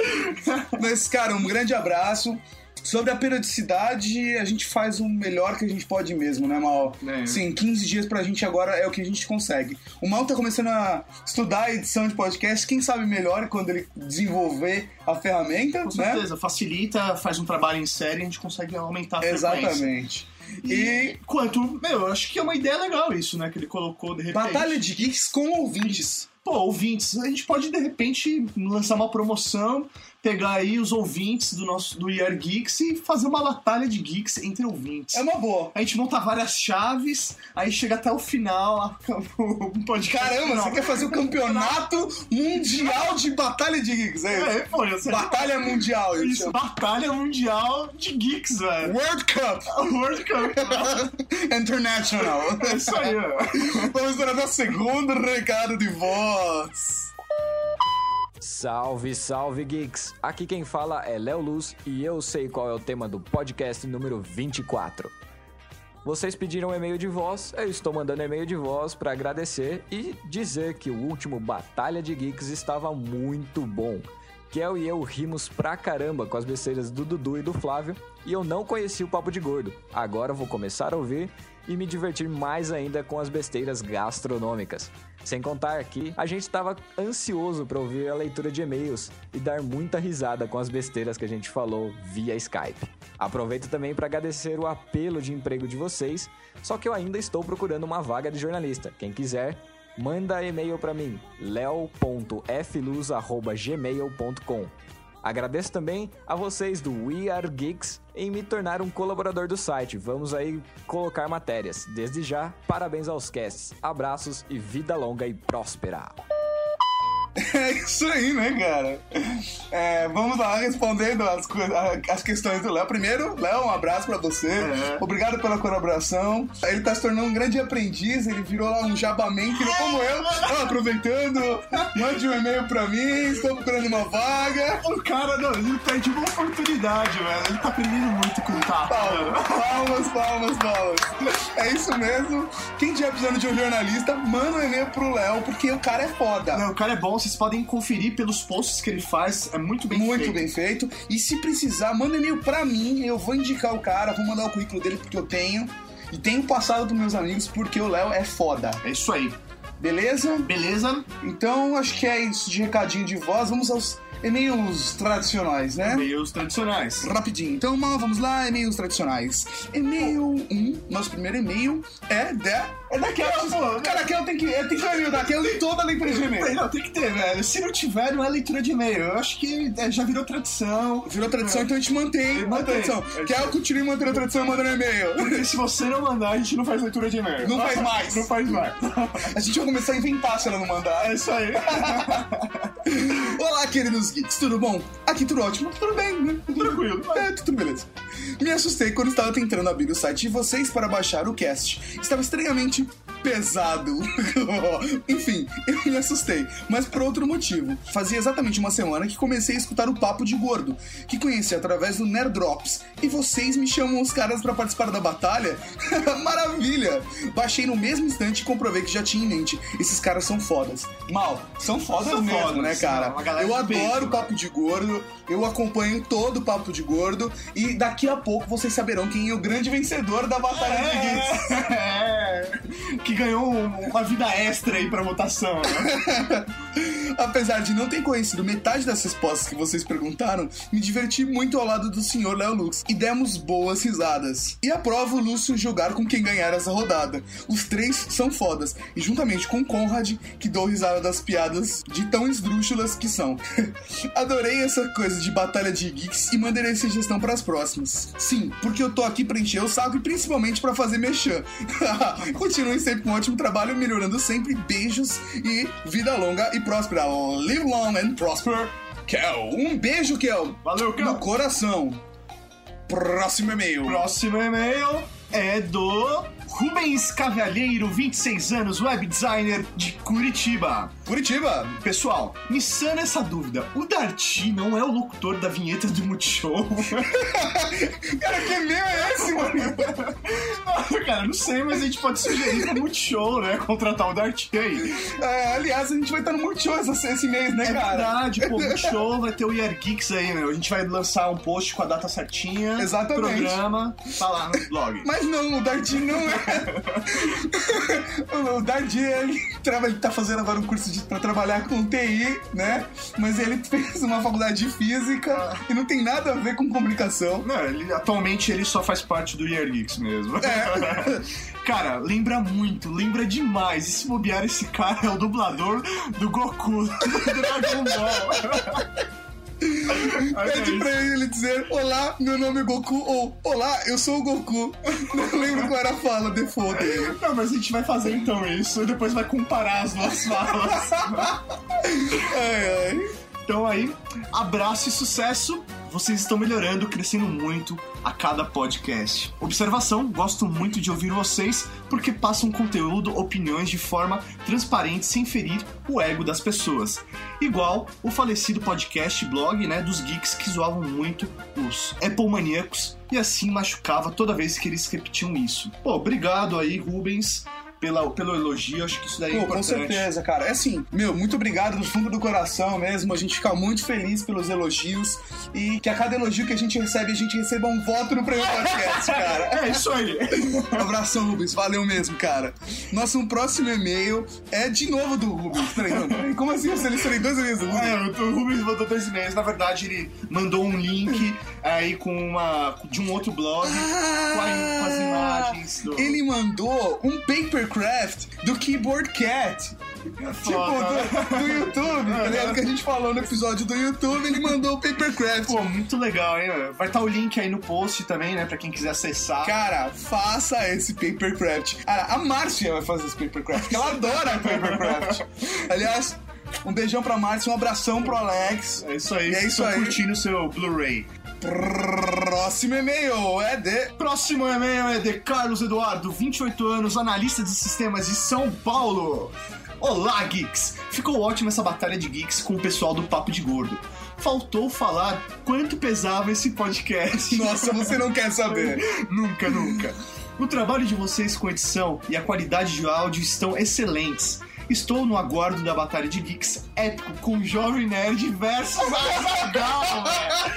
Speaker 3: Mas, cara, um grande abraço. Sobre a periodicidade, a gente faz o melhor que a gente pode mesmo, né, Mal?
Speaker 6: É.
Speaker 3: Sim, 15 dias pra gente agora é o que a gente consegue. O Mal tá começando a estudar a edição de podcast, quem sabe melhor quando ele desenvolver a ferramenta,
Speaker 6: Com
Speaker 3: né?
Speaker 6: certeza, facilita, faz um trabalho em série e a gente consegue aumentar a.
Speaker 3: Exatamente.
Speaker 6: E,
Speaker 3: E
Speaker 6: quanto, meu, eu acho que é uma ideia legal isso, né, que ele colocou de repente.
Speaker 3: Batalha de Geeks com ouvintes.
Speaker 6: Pô, ouvintes, a gente pode de repente lançar uma promoção, pegar aí os ouvintes do nosso do Year Geeks e fazer uma batalha de geeks entre ouvintes.
Speaker 3: É uma boa.
Speaker 6: A gente monta várias chaves, aí chega até o final, um podcast.
Speaker 3: Caramba,
Speaker 6: final.
Speaker 3: você quer fazer o campeonato mundial de Batalha de Geeks, é isso?
Speaker 6: É, pô, você...
Speaker 3: Batalha mundial, isso.
Speaker 6: Isso, Batalha Mundial de Geeks, velho.
Speaker 3: World Cup
Speaker 6: World Cup.
Speaker 3: International.
Speaker 6: É isso aí, velho.
Speaker 3: Vamos para o nosso segundo recado de voz.
Speaker 10: Salve, salve geeks! Aqui quem fala é Léo Luz e eu sei qual é o tema do podcast número 24. Vocês pediram e-mail de voz, eu estou mandando e-mail de voz para agradecer e dizer que o último Batalha de Geeks estava muito bom. Kel e eu rimos pra caramba com as besteiras do Dudu e do Flávio e eu não conheci o Papo de Gordo. Agora vou começar a ouvir e me divertir mais ainda com as besteiras gastronômicas. Sem contar que a gente estava ansioso para ouvir a leitura de e-mails e dar muita risada com as besteiras que a gente falou via Skype. Aproveito também para agradecer o apelo de emprego de vocês, só que eu ainda estou procurando uma vaga de jornalista. Quem quiser, manda e-mail para mim, leo.fluz@gmail.com. Agradeço também a vocês do We Are Geeks em me tornar um colaborador do site. Vamos aí colocar matérias. Desde já, parabéns aos casts. Abraços e vida longa e próspera.
Speaker 3: É isso aí, né, cara? É, vamos lá, respondendo as, as questões do Léo. Primeiro, Léo, um abraço pra você.
Speaker 6: É.
Speaker 3: Obrigado pela colaboração. Ele tá se tornando um grande aprendiz, ele virou lá um jabaman, que como eu. Ó, aproveitando, mande um e-mail pra mim, estou procurando uma vaga.
Speaker 6: O cara, não, ele perde uma oportunidade, velho. Ele tá aprendendo muito com o Tato.
Speaker 3: Palmas, palmas, palmas. É isso mesmo. Quem tiver precisando de um jornalista, manda um e-mail pro Léo, porque o cara é foda.
Speaker 6: Não, o cara é bom, vocês podem conferir pelos posts que ele faz, é muito bem
Speaker 3: Muito
Speaker 6: feito.
Speaker 3: bem feito. E se precisar, manda e-mail pra mim. Eu vou indicar o cara, vou mandar o currículo dele porque eu tenho. E tenho passado pros meus amigos porque o Léo é foda.
Speaker 6: É isso aí.
Speaker 3: Beleza?
Speaker 6: Beleza?
Speaker 3: Então acho que é isso de recadinho de voz. Vamos aos e-mails tradicionais, né?
Speaker 6: E-mails tradicionais.
Speaker 3: Rapidinho. Então, mal, vamos lá, e-mails tradicionais. E-mail 1, nosso primeiro e-mail é da. É daquela, pô. Cara, aquela tem que. é, Tem que ter e-mail daquela e toda a leitura de e-mail.
Speaker 6: Não, tem que ter, velho. Se não tiver, não é leitura de e-mail. Eu acho que é, já virou tradição.
Speaker 3: Virou tradição, então a gente mantém a
Speaker 6: Mantém.
Speaker 3: tradição. Quer eu continue mantendo a tradição mandando e-mail?
Speaker 6: Porque se você não mandar, a gente não faz leitura de e-mail.
Speaker 3: Não faz mais.
Speaker 6: Não faz mais.
Speaker 3: A gente vai começar a inventar se ela não mandar.
Speaker 6: É isso aí.
Speaker 3: Olá, queridos geeks, tudo bom? Aqui tudo ótimo, tudo bem, né?
Speaker 6: Tranquilo.
Speaker 3: É, tudo beleza. Me assustei quando estava tentando abrir o site de vocês para baixar o cast. Estava estranhamente pesado. Enfim, eu me assustei, mas por outro motivo. Fazia exatamente uma semana que comecei a escutar o Papo de Gordo, que conheci através do Nerd Drops. E vocês me chamam os caras para participar da batalha? Maravilha! Baixei no mesmo instante e comprovei que já tinha em mente. Esses caras são fodas. Mal, são fodas
Speaker 6: São
Speaker 3: mesmo,
Speaker 6: fodas,
Speaker 3: né, cara? Eu adoro o
Speaker 6: né?
Speaker 3: Papo de Gordo, eu acompanho todo o Papo de Gordo e daqui a pouco vocês saberão quem é o grande vencedor da Batalha de Geeks.
Speaker 6: É, que ganhou um- uma vida extra aí pra votação, né?
Speaker 3: Apesar de não ter conhecido metade das respostas que vocês perguntaram, me diverti muito ao lado do senhor Léo Lux e demos boas risadas. E aprovo o Lúcio jogar com quem ganhar essa rodada. Os três são fodas, e juntamente com Conrad, que dou risada das piadas de tão esdrúxulas que são. Adorei essa coisa de batalha de geeks e mandarei sugestão para as próximas. Sim, porque eu tô aqui pra encher o saco e principalmente pra fazer mexer. Continuem sempre com um ótimo trabalho, melhorando sempre. Beijos e vida longa e próspera. Live long and prosper. Kel. Um beijo, Kel.
Speaker 6: Valeu, Kel.
Speaker 3: No coração. Próximo e-mail.
Speaker 6: Próximo e-mail é do Rubens Cavalheiro, 26 anos, web designer de Curitiba.
Speaker 3: Curitiba.
Speaker 6: Pessoal, me sana essa dúvida. O Darty não é o locutor da vinheta do Multishow?
Speaker 3: Cara, que e-mail é esse, mano?
Speaker 6: Cara, não sei, mas a gente pode sugerir pro Multishow, né? Contratar o Darty aí.
Speaker 3: É, aliás, a gente vai estar no Multishow esse, mês, né,
Speaker 6: É
Speaker 3: cara?
Speaker 6: verdade, pô, Multishow vai ter o Year Geeks aí, meu. A gente vai lançar um post com a data certinha.
Speaker 3: Exatamente.
Speaker 6: Programa, tá lá no blog.
Speaker 3: Mas não, o Dardi não é. o Dardi, ele, ele tá fazendo agora um curso de, pra trabalhar com TI, né? Mas ele fez uma faculdade de física e não tem nada a ver com comunicação.
Speaker 6: Não, ele, atualmente ele só faz parte do Year Geeks mesmo.
Speaker 3: É.
Speaker 6: cara, lembra muito, lembra demais. E se bobear, esse cara é o dublador do Goku do Dragon Ball.
Speaker 3: Pede pra ele dizer: Olá, meu nome é Goku, ou Olá, eu sou o Goku. Não lembro qual era a fala default dele.
Speaker 6: Não, mas a gente vai fazer então isso e depois vai comparar as duas falas.
Speaker 3: Ai, ai.
Speaker 6: Então aí, abraço e sucesso. Vocês estão melhorando, crescendo muito a cada podcast. Observação: gosto muito de ouvir vocês porque passam conteúdo, opiniões de forma transparente, sem ferir o ego das pessoas. Igual o falecido podcast blog, né, dos geeks que zoavam muito os Apple maníacos e assim machucava toda vez que eles repetiam isso. Pô, obrigado aí, Rubens, pela, pelo elogio. Acho que isso daí é
Speaker 3: Pô, com
Speaker 6: importante.
Speaker 3: certeza, cara. É assim, meu, muito obrigado do fundo do coração mesmo. A gente fica muito feliz pelos elogios e que a cada elogio que a gente recebe, a gente receba um voto no Prêmio Podcast, cara.
Speaker 6: É isso aí.
Speaker 3: Um abração, Rubens. Valeu mesmo, cara. Nosso próximo e-mail é de novo do Rubens. Como assim eu selecionei dois e-mails do Rubens?
Speaker 6: É, o Rubens mandou dois e-mails. Na verdade, ele mandou um link aí com uma de um outro blog com, a- com as imagens do.
Speaker 3: Ah, Ele mandou um papercraft do Keyboard Cat. Tipo,
Speaker 6: Foda.
Speaker 3: do, do YouTube, tá ligado? Que a gente falou no episódio do YouTube, ele mandou o papercraft.
Speaker 6: Pô, muito legal, hein? Vai estar o link aí no post também, né? Pra quem quiser acessar.
Speaker 3: Cara, faça esse papercraft. Ah, a Márcia vai fazer esse papercraft, porque ela adora papercraft. Aliás, um beijão pra Márcia, um abração pro Alex.
Speaker 6: É isso aí.
Speaker 3: E é isso aí.
Speaker 6: curtindo o seu Blu-ray.
Speaker 3: Próximo e-mail é de.
Speaker 6: Próximo e-mail é de Carlos Eduardo, 28 anos, analista de sistemas de São Paulo. Olá, geeks! Ficou ótima essa batalha de geeks com o pessoal do Papo de Gordo. Faltou falar quanto pesava esse podcast.
Speaker 3: Nossa, você não quer saber.
Speaker 6: nunca, nunca. O trabalho de vocês com edição e a qualidade de áudio estão excelentes. Estou no aguardo da batalha de geeks épico com Jovem Nerd versus Azaghal.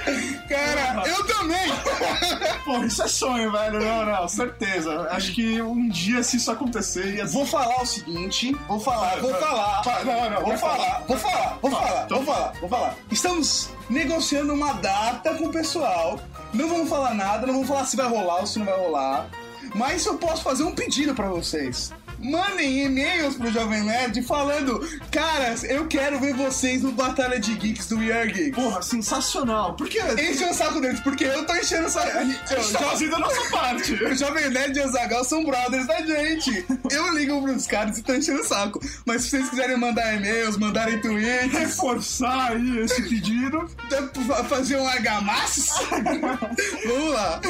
Speaker 3: Cara, eu também!
Speaker 6: Porra, isso é sonho, velho. Não, não, certeza. Acho que um dia, se isso acontecer, ia
Speaker 3: Vou falar o seguinte, vou falar, vou falar.
Speaker 6: Fala, não, não,
Speaker 3: Vou falar, vou falar, vou
Speaker 6: Fala,
Speaker 3: falar,
Speaker 6: então
Speaker 3: vou falar, vou falar. Estamos negociando uma data com o pessoal. Não vamos falar nada, não vamos falar se vai rolar ou se não vai rolar. Mas eu posso fazer um pedido pra vocês. Mandem e-mails pro Jovem Nerd falando: Caras, eu quero ver vocês no Batalha de Geeks do Geeks.
Speaker 6: Porra, sensacional. Porque
Speaker 3: Enche o saco deles, porque eu tô enchendo o saco.
Speaker 6: a gente tá fazendo a nossa parte.
Speaker 3: O Jovem Nerd e o Zagal são brothers da gente. Eu ligo pros caras e tô enchendo o saco. Mas se vocês quiserem mandar e-mails, mandarem tweets,
Speaker 6: Reforçar aí esse pedido.
Speaker 3: fa- fazer um argamassa, vamos lá.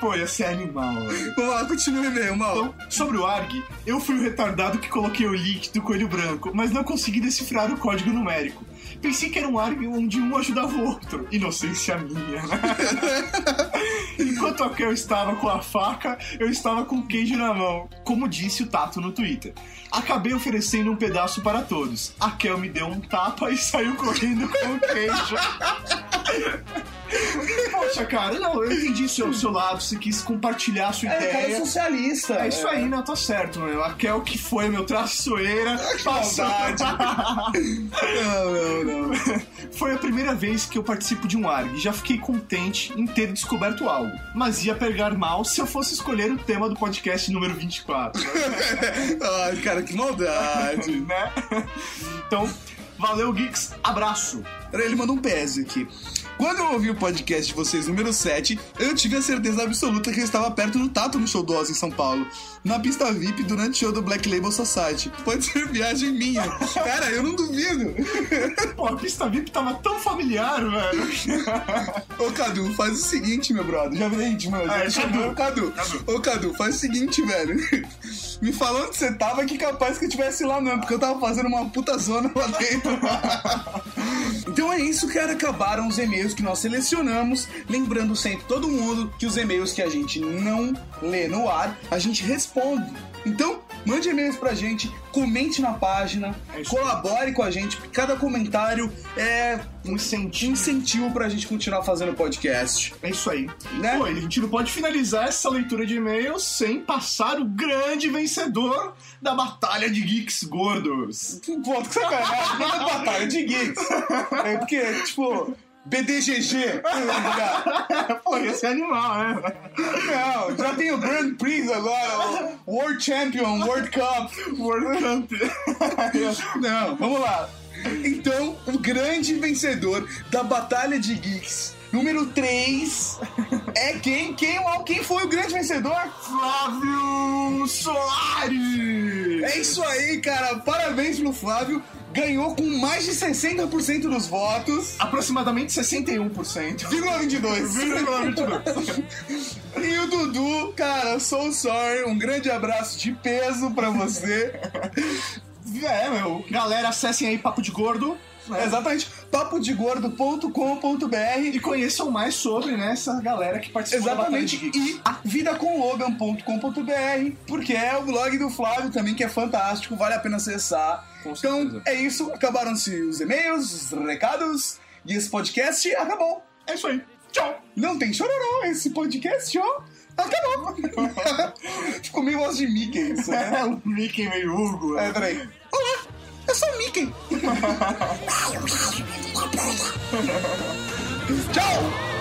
Speaker 6: Pô, ia ser animal.
Speaker 3: Vamos lá, continua o e-mail, mal.
Speaker 6: Então, sobre o ARG, eu fui retardado que coloquei o link do coelho branco, mas não consegui decifrar o código numérico. Pensei que era um ARG onde um ajudava o outro. Inocência minha? Enquanto a Kel estava com a faca, eu estava com o queijo na mão, como disse o Tato no Twitter. Acabei oferecendo um pedaço para todos. A Kel me deu um tapa e saiu correndo com o queijo. Poxa, cara, não, eu entendi seu, seu lado, você quis compartilhar a sua
Speaker 3: É, cara,
Speaker 6: ideia.
Speaker 3: socialista.
Speaker 6: É isso aí, não, tá certo, meu. A Kel que foi meu traiçoeira.
Speaker 3: maldade. Não, não, não.
Speaker 6: Foi a primeira vez que eu participo de um ARG e já fiquei contente em ter descoberto algo. Mas ia pegar mal se eu fosse escolher o tema do podcast número 24.
Speaker 3: Ai, cara, que maldade.
Speaker 6: né? Então, valeu, Geeks. Abraço.
Speaker 3: Ele mandou um PS aqui. Quando eu ouvi o podcast de vocês, número 7, eu tive a certeza absoluta que eu estava perto do Tato no show do Oz em São Paulo. Na pista VIP durante o show do Black Label Society. Pode ser viagem minha. Cara, eu não duvido.
Speaker 6: Pô, a pista VIP tava tão familiar, velho.
Speaker 3: Ô Cadu, faz o seguinte, meu brother. Já vem, mano.
Speaker 6: É,
Speaker 3: Já
Speaker 6: Cadu.
Speaker 3: o Cadu. Ô Cadu, faz o seguinte, velho. Me falou onde você tava que capaz que eu tivesse lá mesmo, porque eu tava fazendo uma puta zona lá dentro. Então é isso, cara. Acabaram os e-mails que nós selecionamos. Lembrando sempre todo mundo que os e-mails que a gente não lê no ar, a gente responde. Então, mande e-mails pra gente, comente na página,
Speaker 6: É
Speaker 3: colabore com a gente, porque cada comentário é
Speaker 6: Um incentivo.
Speaker 3: incentivo pra gente continuar fazendo podcast.
Speaker 6: É isso aí.
Speaker 3: Né?
Speaker 6: Pô, e a gente não pode finalizar essa leitura de e-mails sem passar o grande vencedor da Batalha de Geeks Gordos.
Speaker 3: Pô, que sacanagem, não é batalha de geeks. É porque, tipo, BDGG.
Speaker 6: Pô, ia ser animal, né?
Speaker 3: Não, já tem o Grand Prix agora, o World Champion, World Cup.
Speaker 6: World Camp.
Speaker 3: Não, vamos lá. Então, o grande vencedor da Batalha de Geeks, número 3, é quem? Quem, quem foi o grande vencedor?
Speaker 6: Flávio Soares!
Speaker 3: É isso aí, cara. Parabéns pro Flávio. Ganhou com mais de 60% dos votos.
Speaker 6: Aproximadamente 61%.
Speaker 3: Vírgula 22. E o Dudu, cara, sou sorry. Um grande abraço de peso pra você.
Speaker 6: É, meu. Galera, acessem aí Papo de Gordo. né?
Speaker 3: Exatamente. papodegordo.com.br
Speaker 6: E conheçam mais sobre né, essa galera que participou da
Speaker 3: Exatamente.
Speaker 6: Geeks.
Speaker 3: E vidaconlogan.com.br, porque é o blog do Flávio também, que é fantástico, vale a pena acessar. Então, é isso. Acabaram-se os e-mails, os recados, e esse podcast acabou.
Speaker 6: É isso aí. Tchau!
Speaker 3: Não tem chororô, esse podcast, ó. Acabou. Ficou meio voz de Mickey isso, né?
Speaker 6: É o Mickey meio Hugo.
Speaker 3: É, peraí. Olá, eu sou o Mickey. Tchau!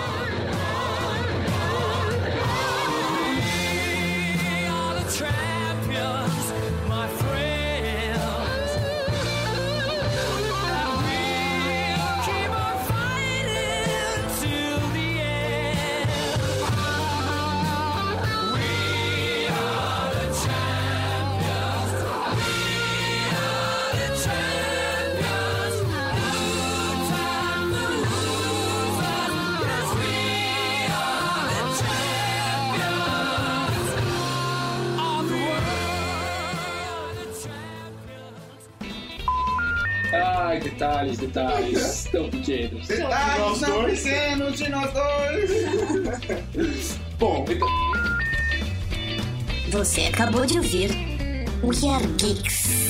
Speaker 4: Detalhes, detalhes tão pequenos.
Speaker 3: Detalhes
Speaker 6: dois.
Speaker 3: pequenos de nós dois.
Speaker 4: Bom, então,
Speaker 11: Você acabou de ouvir We Are Geeks.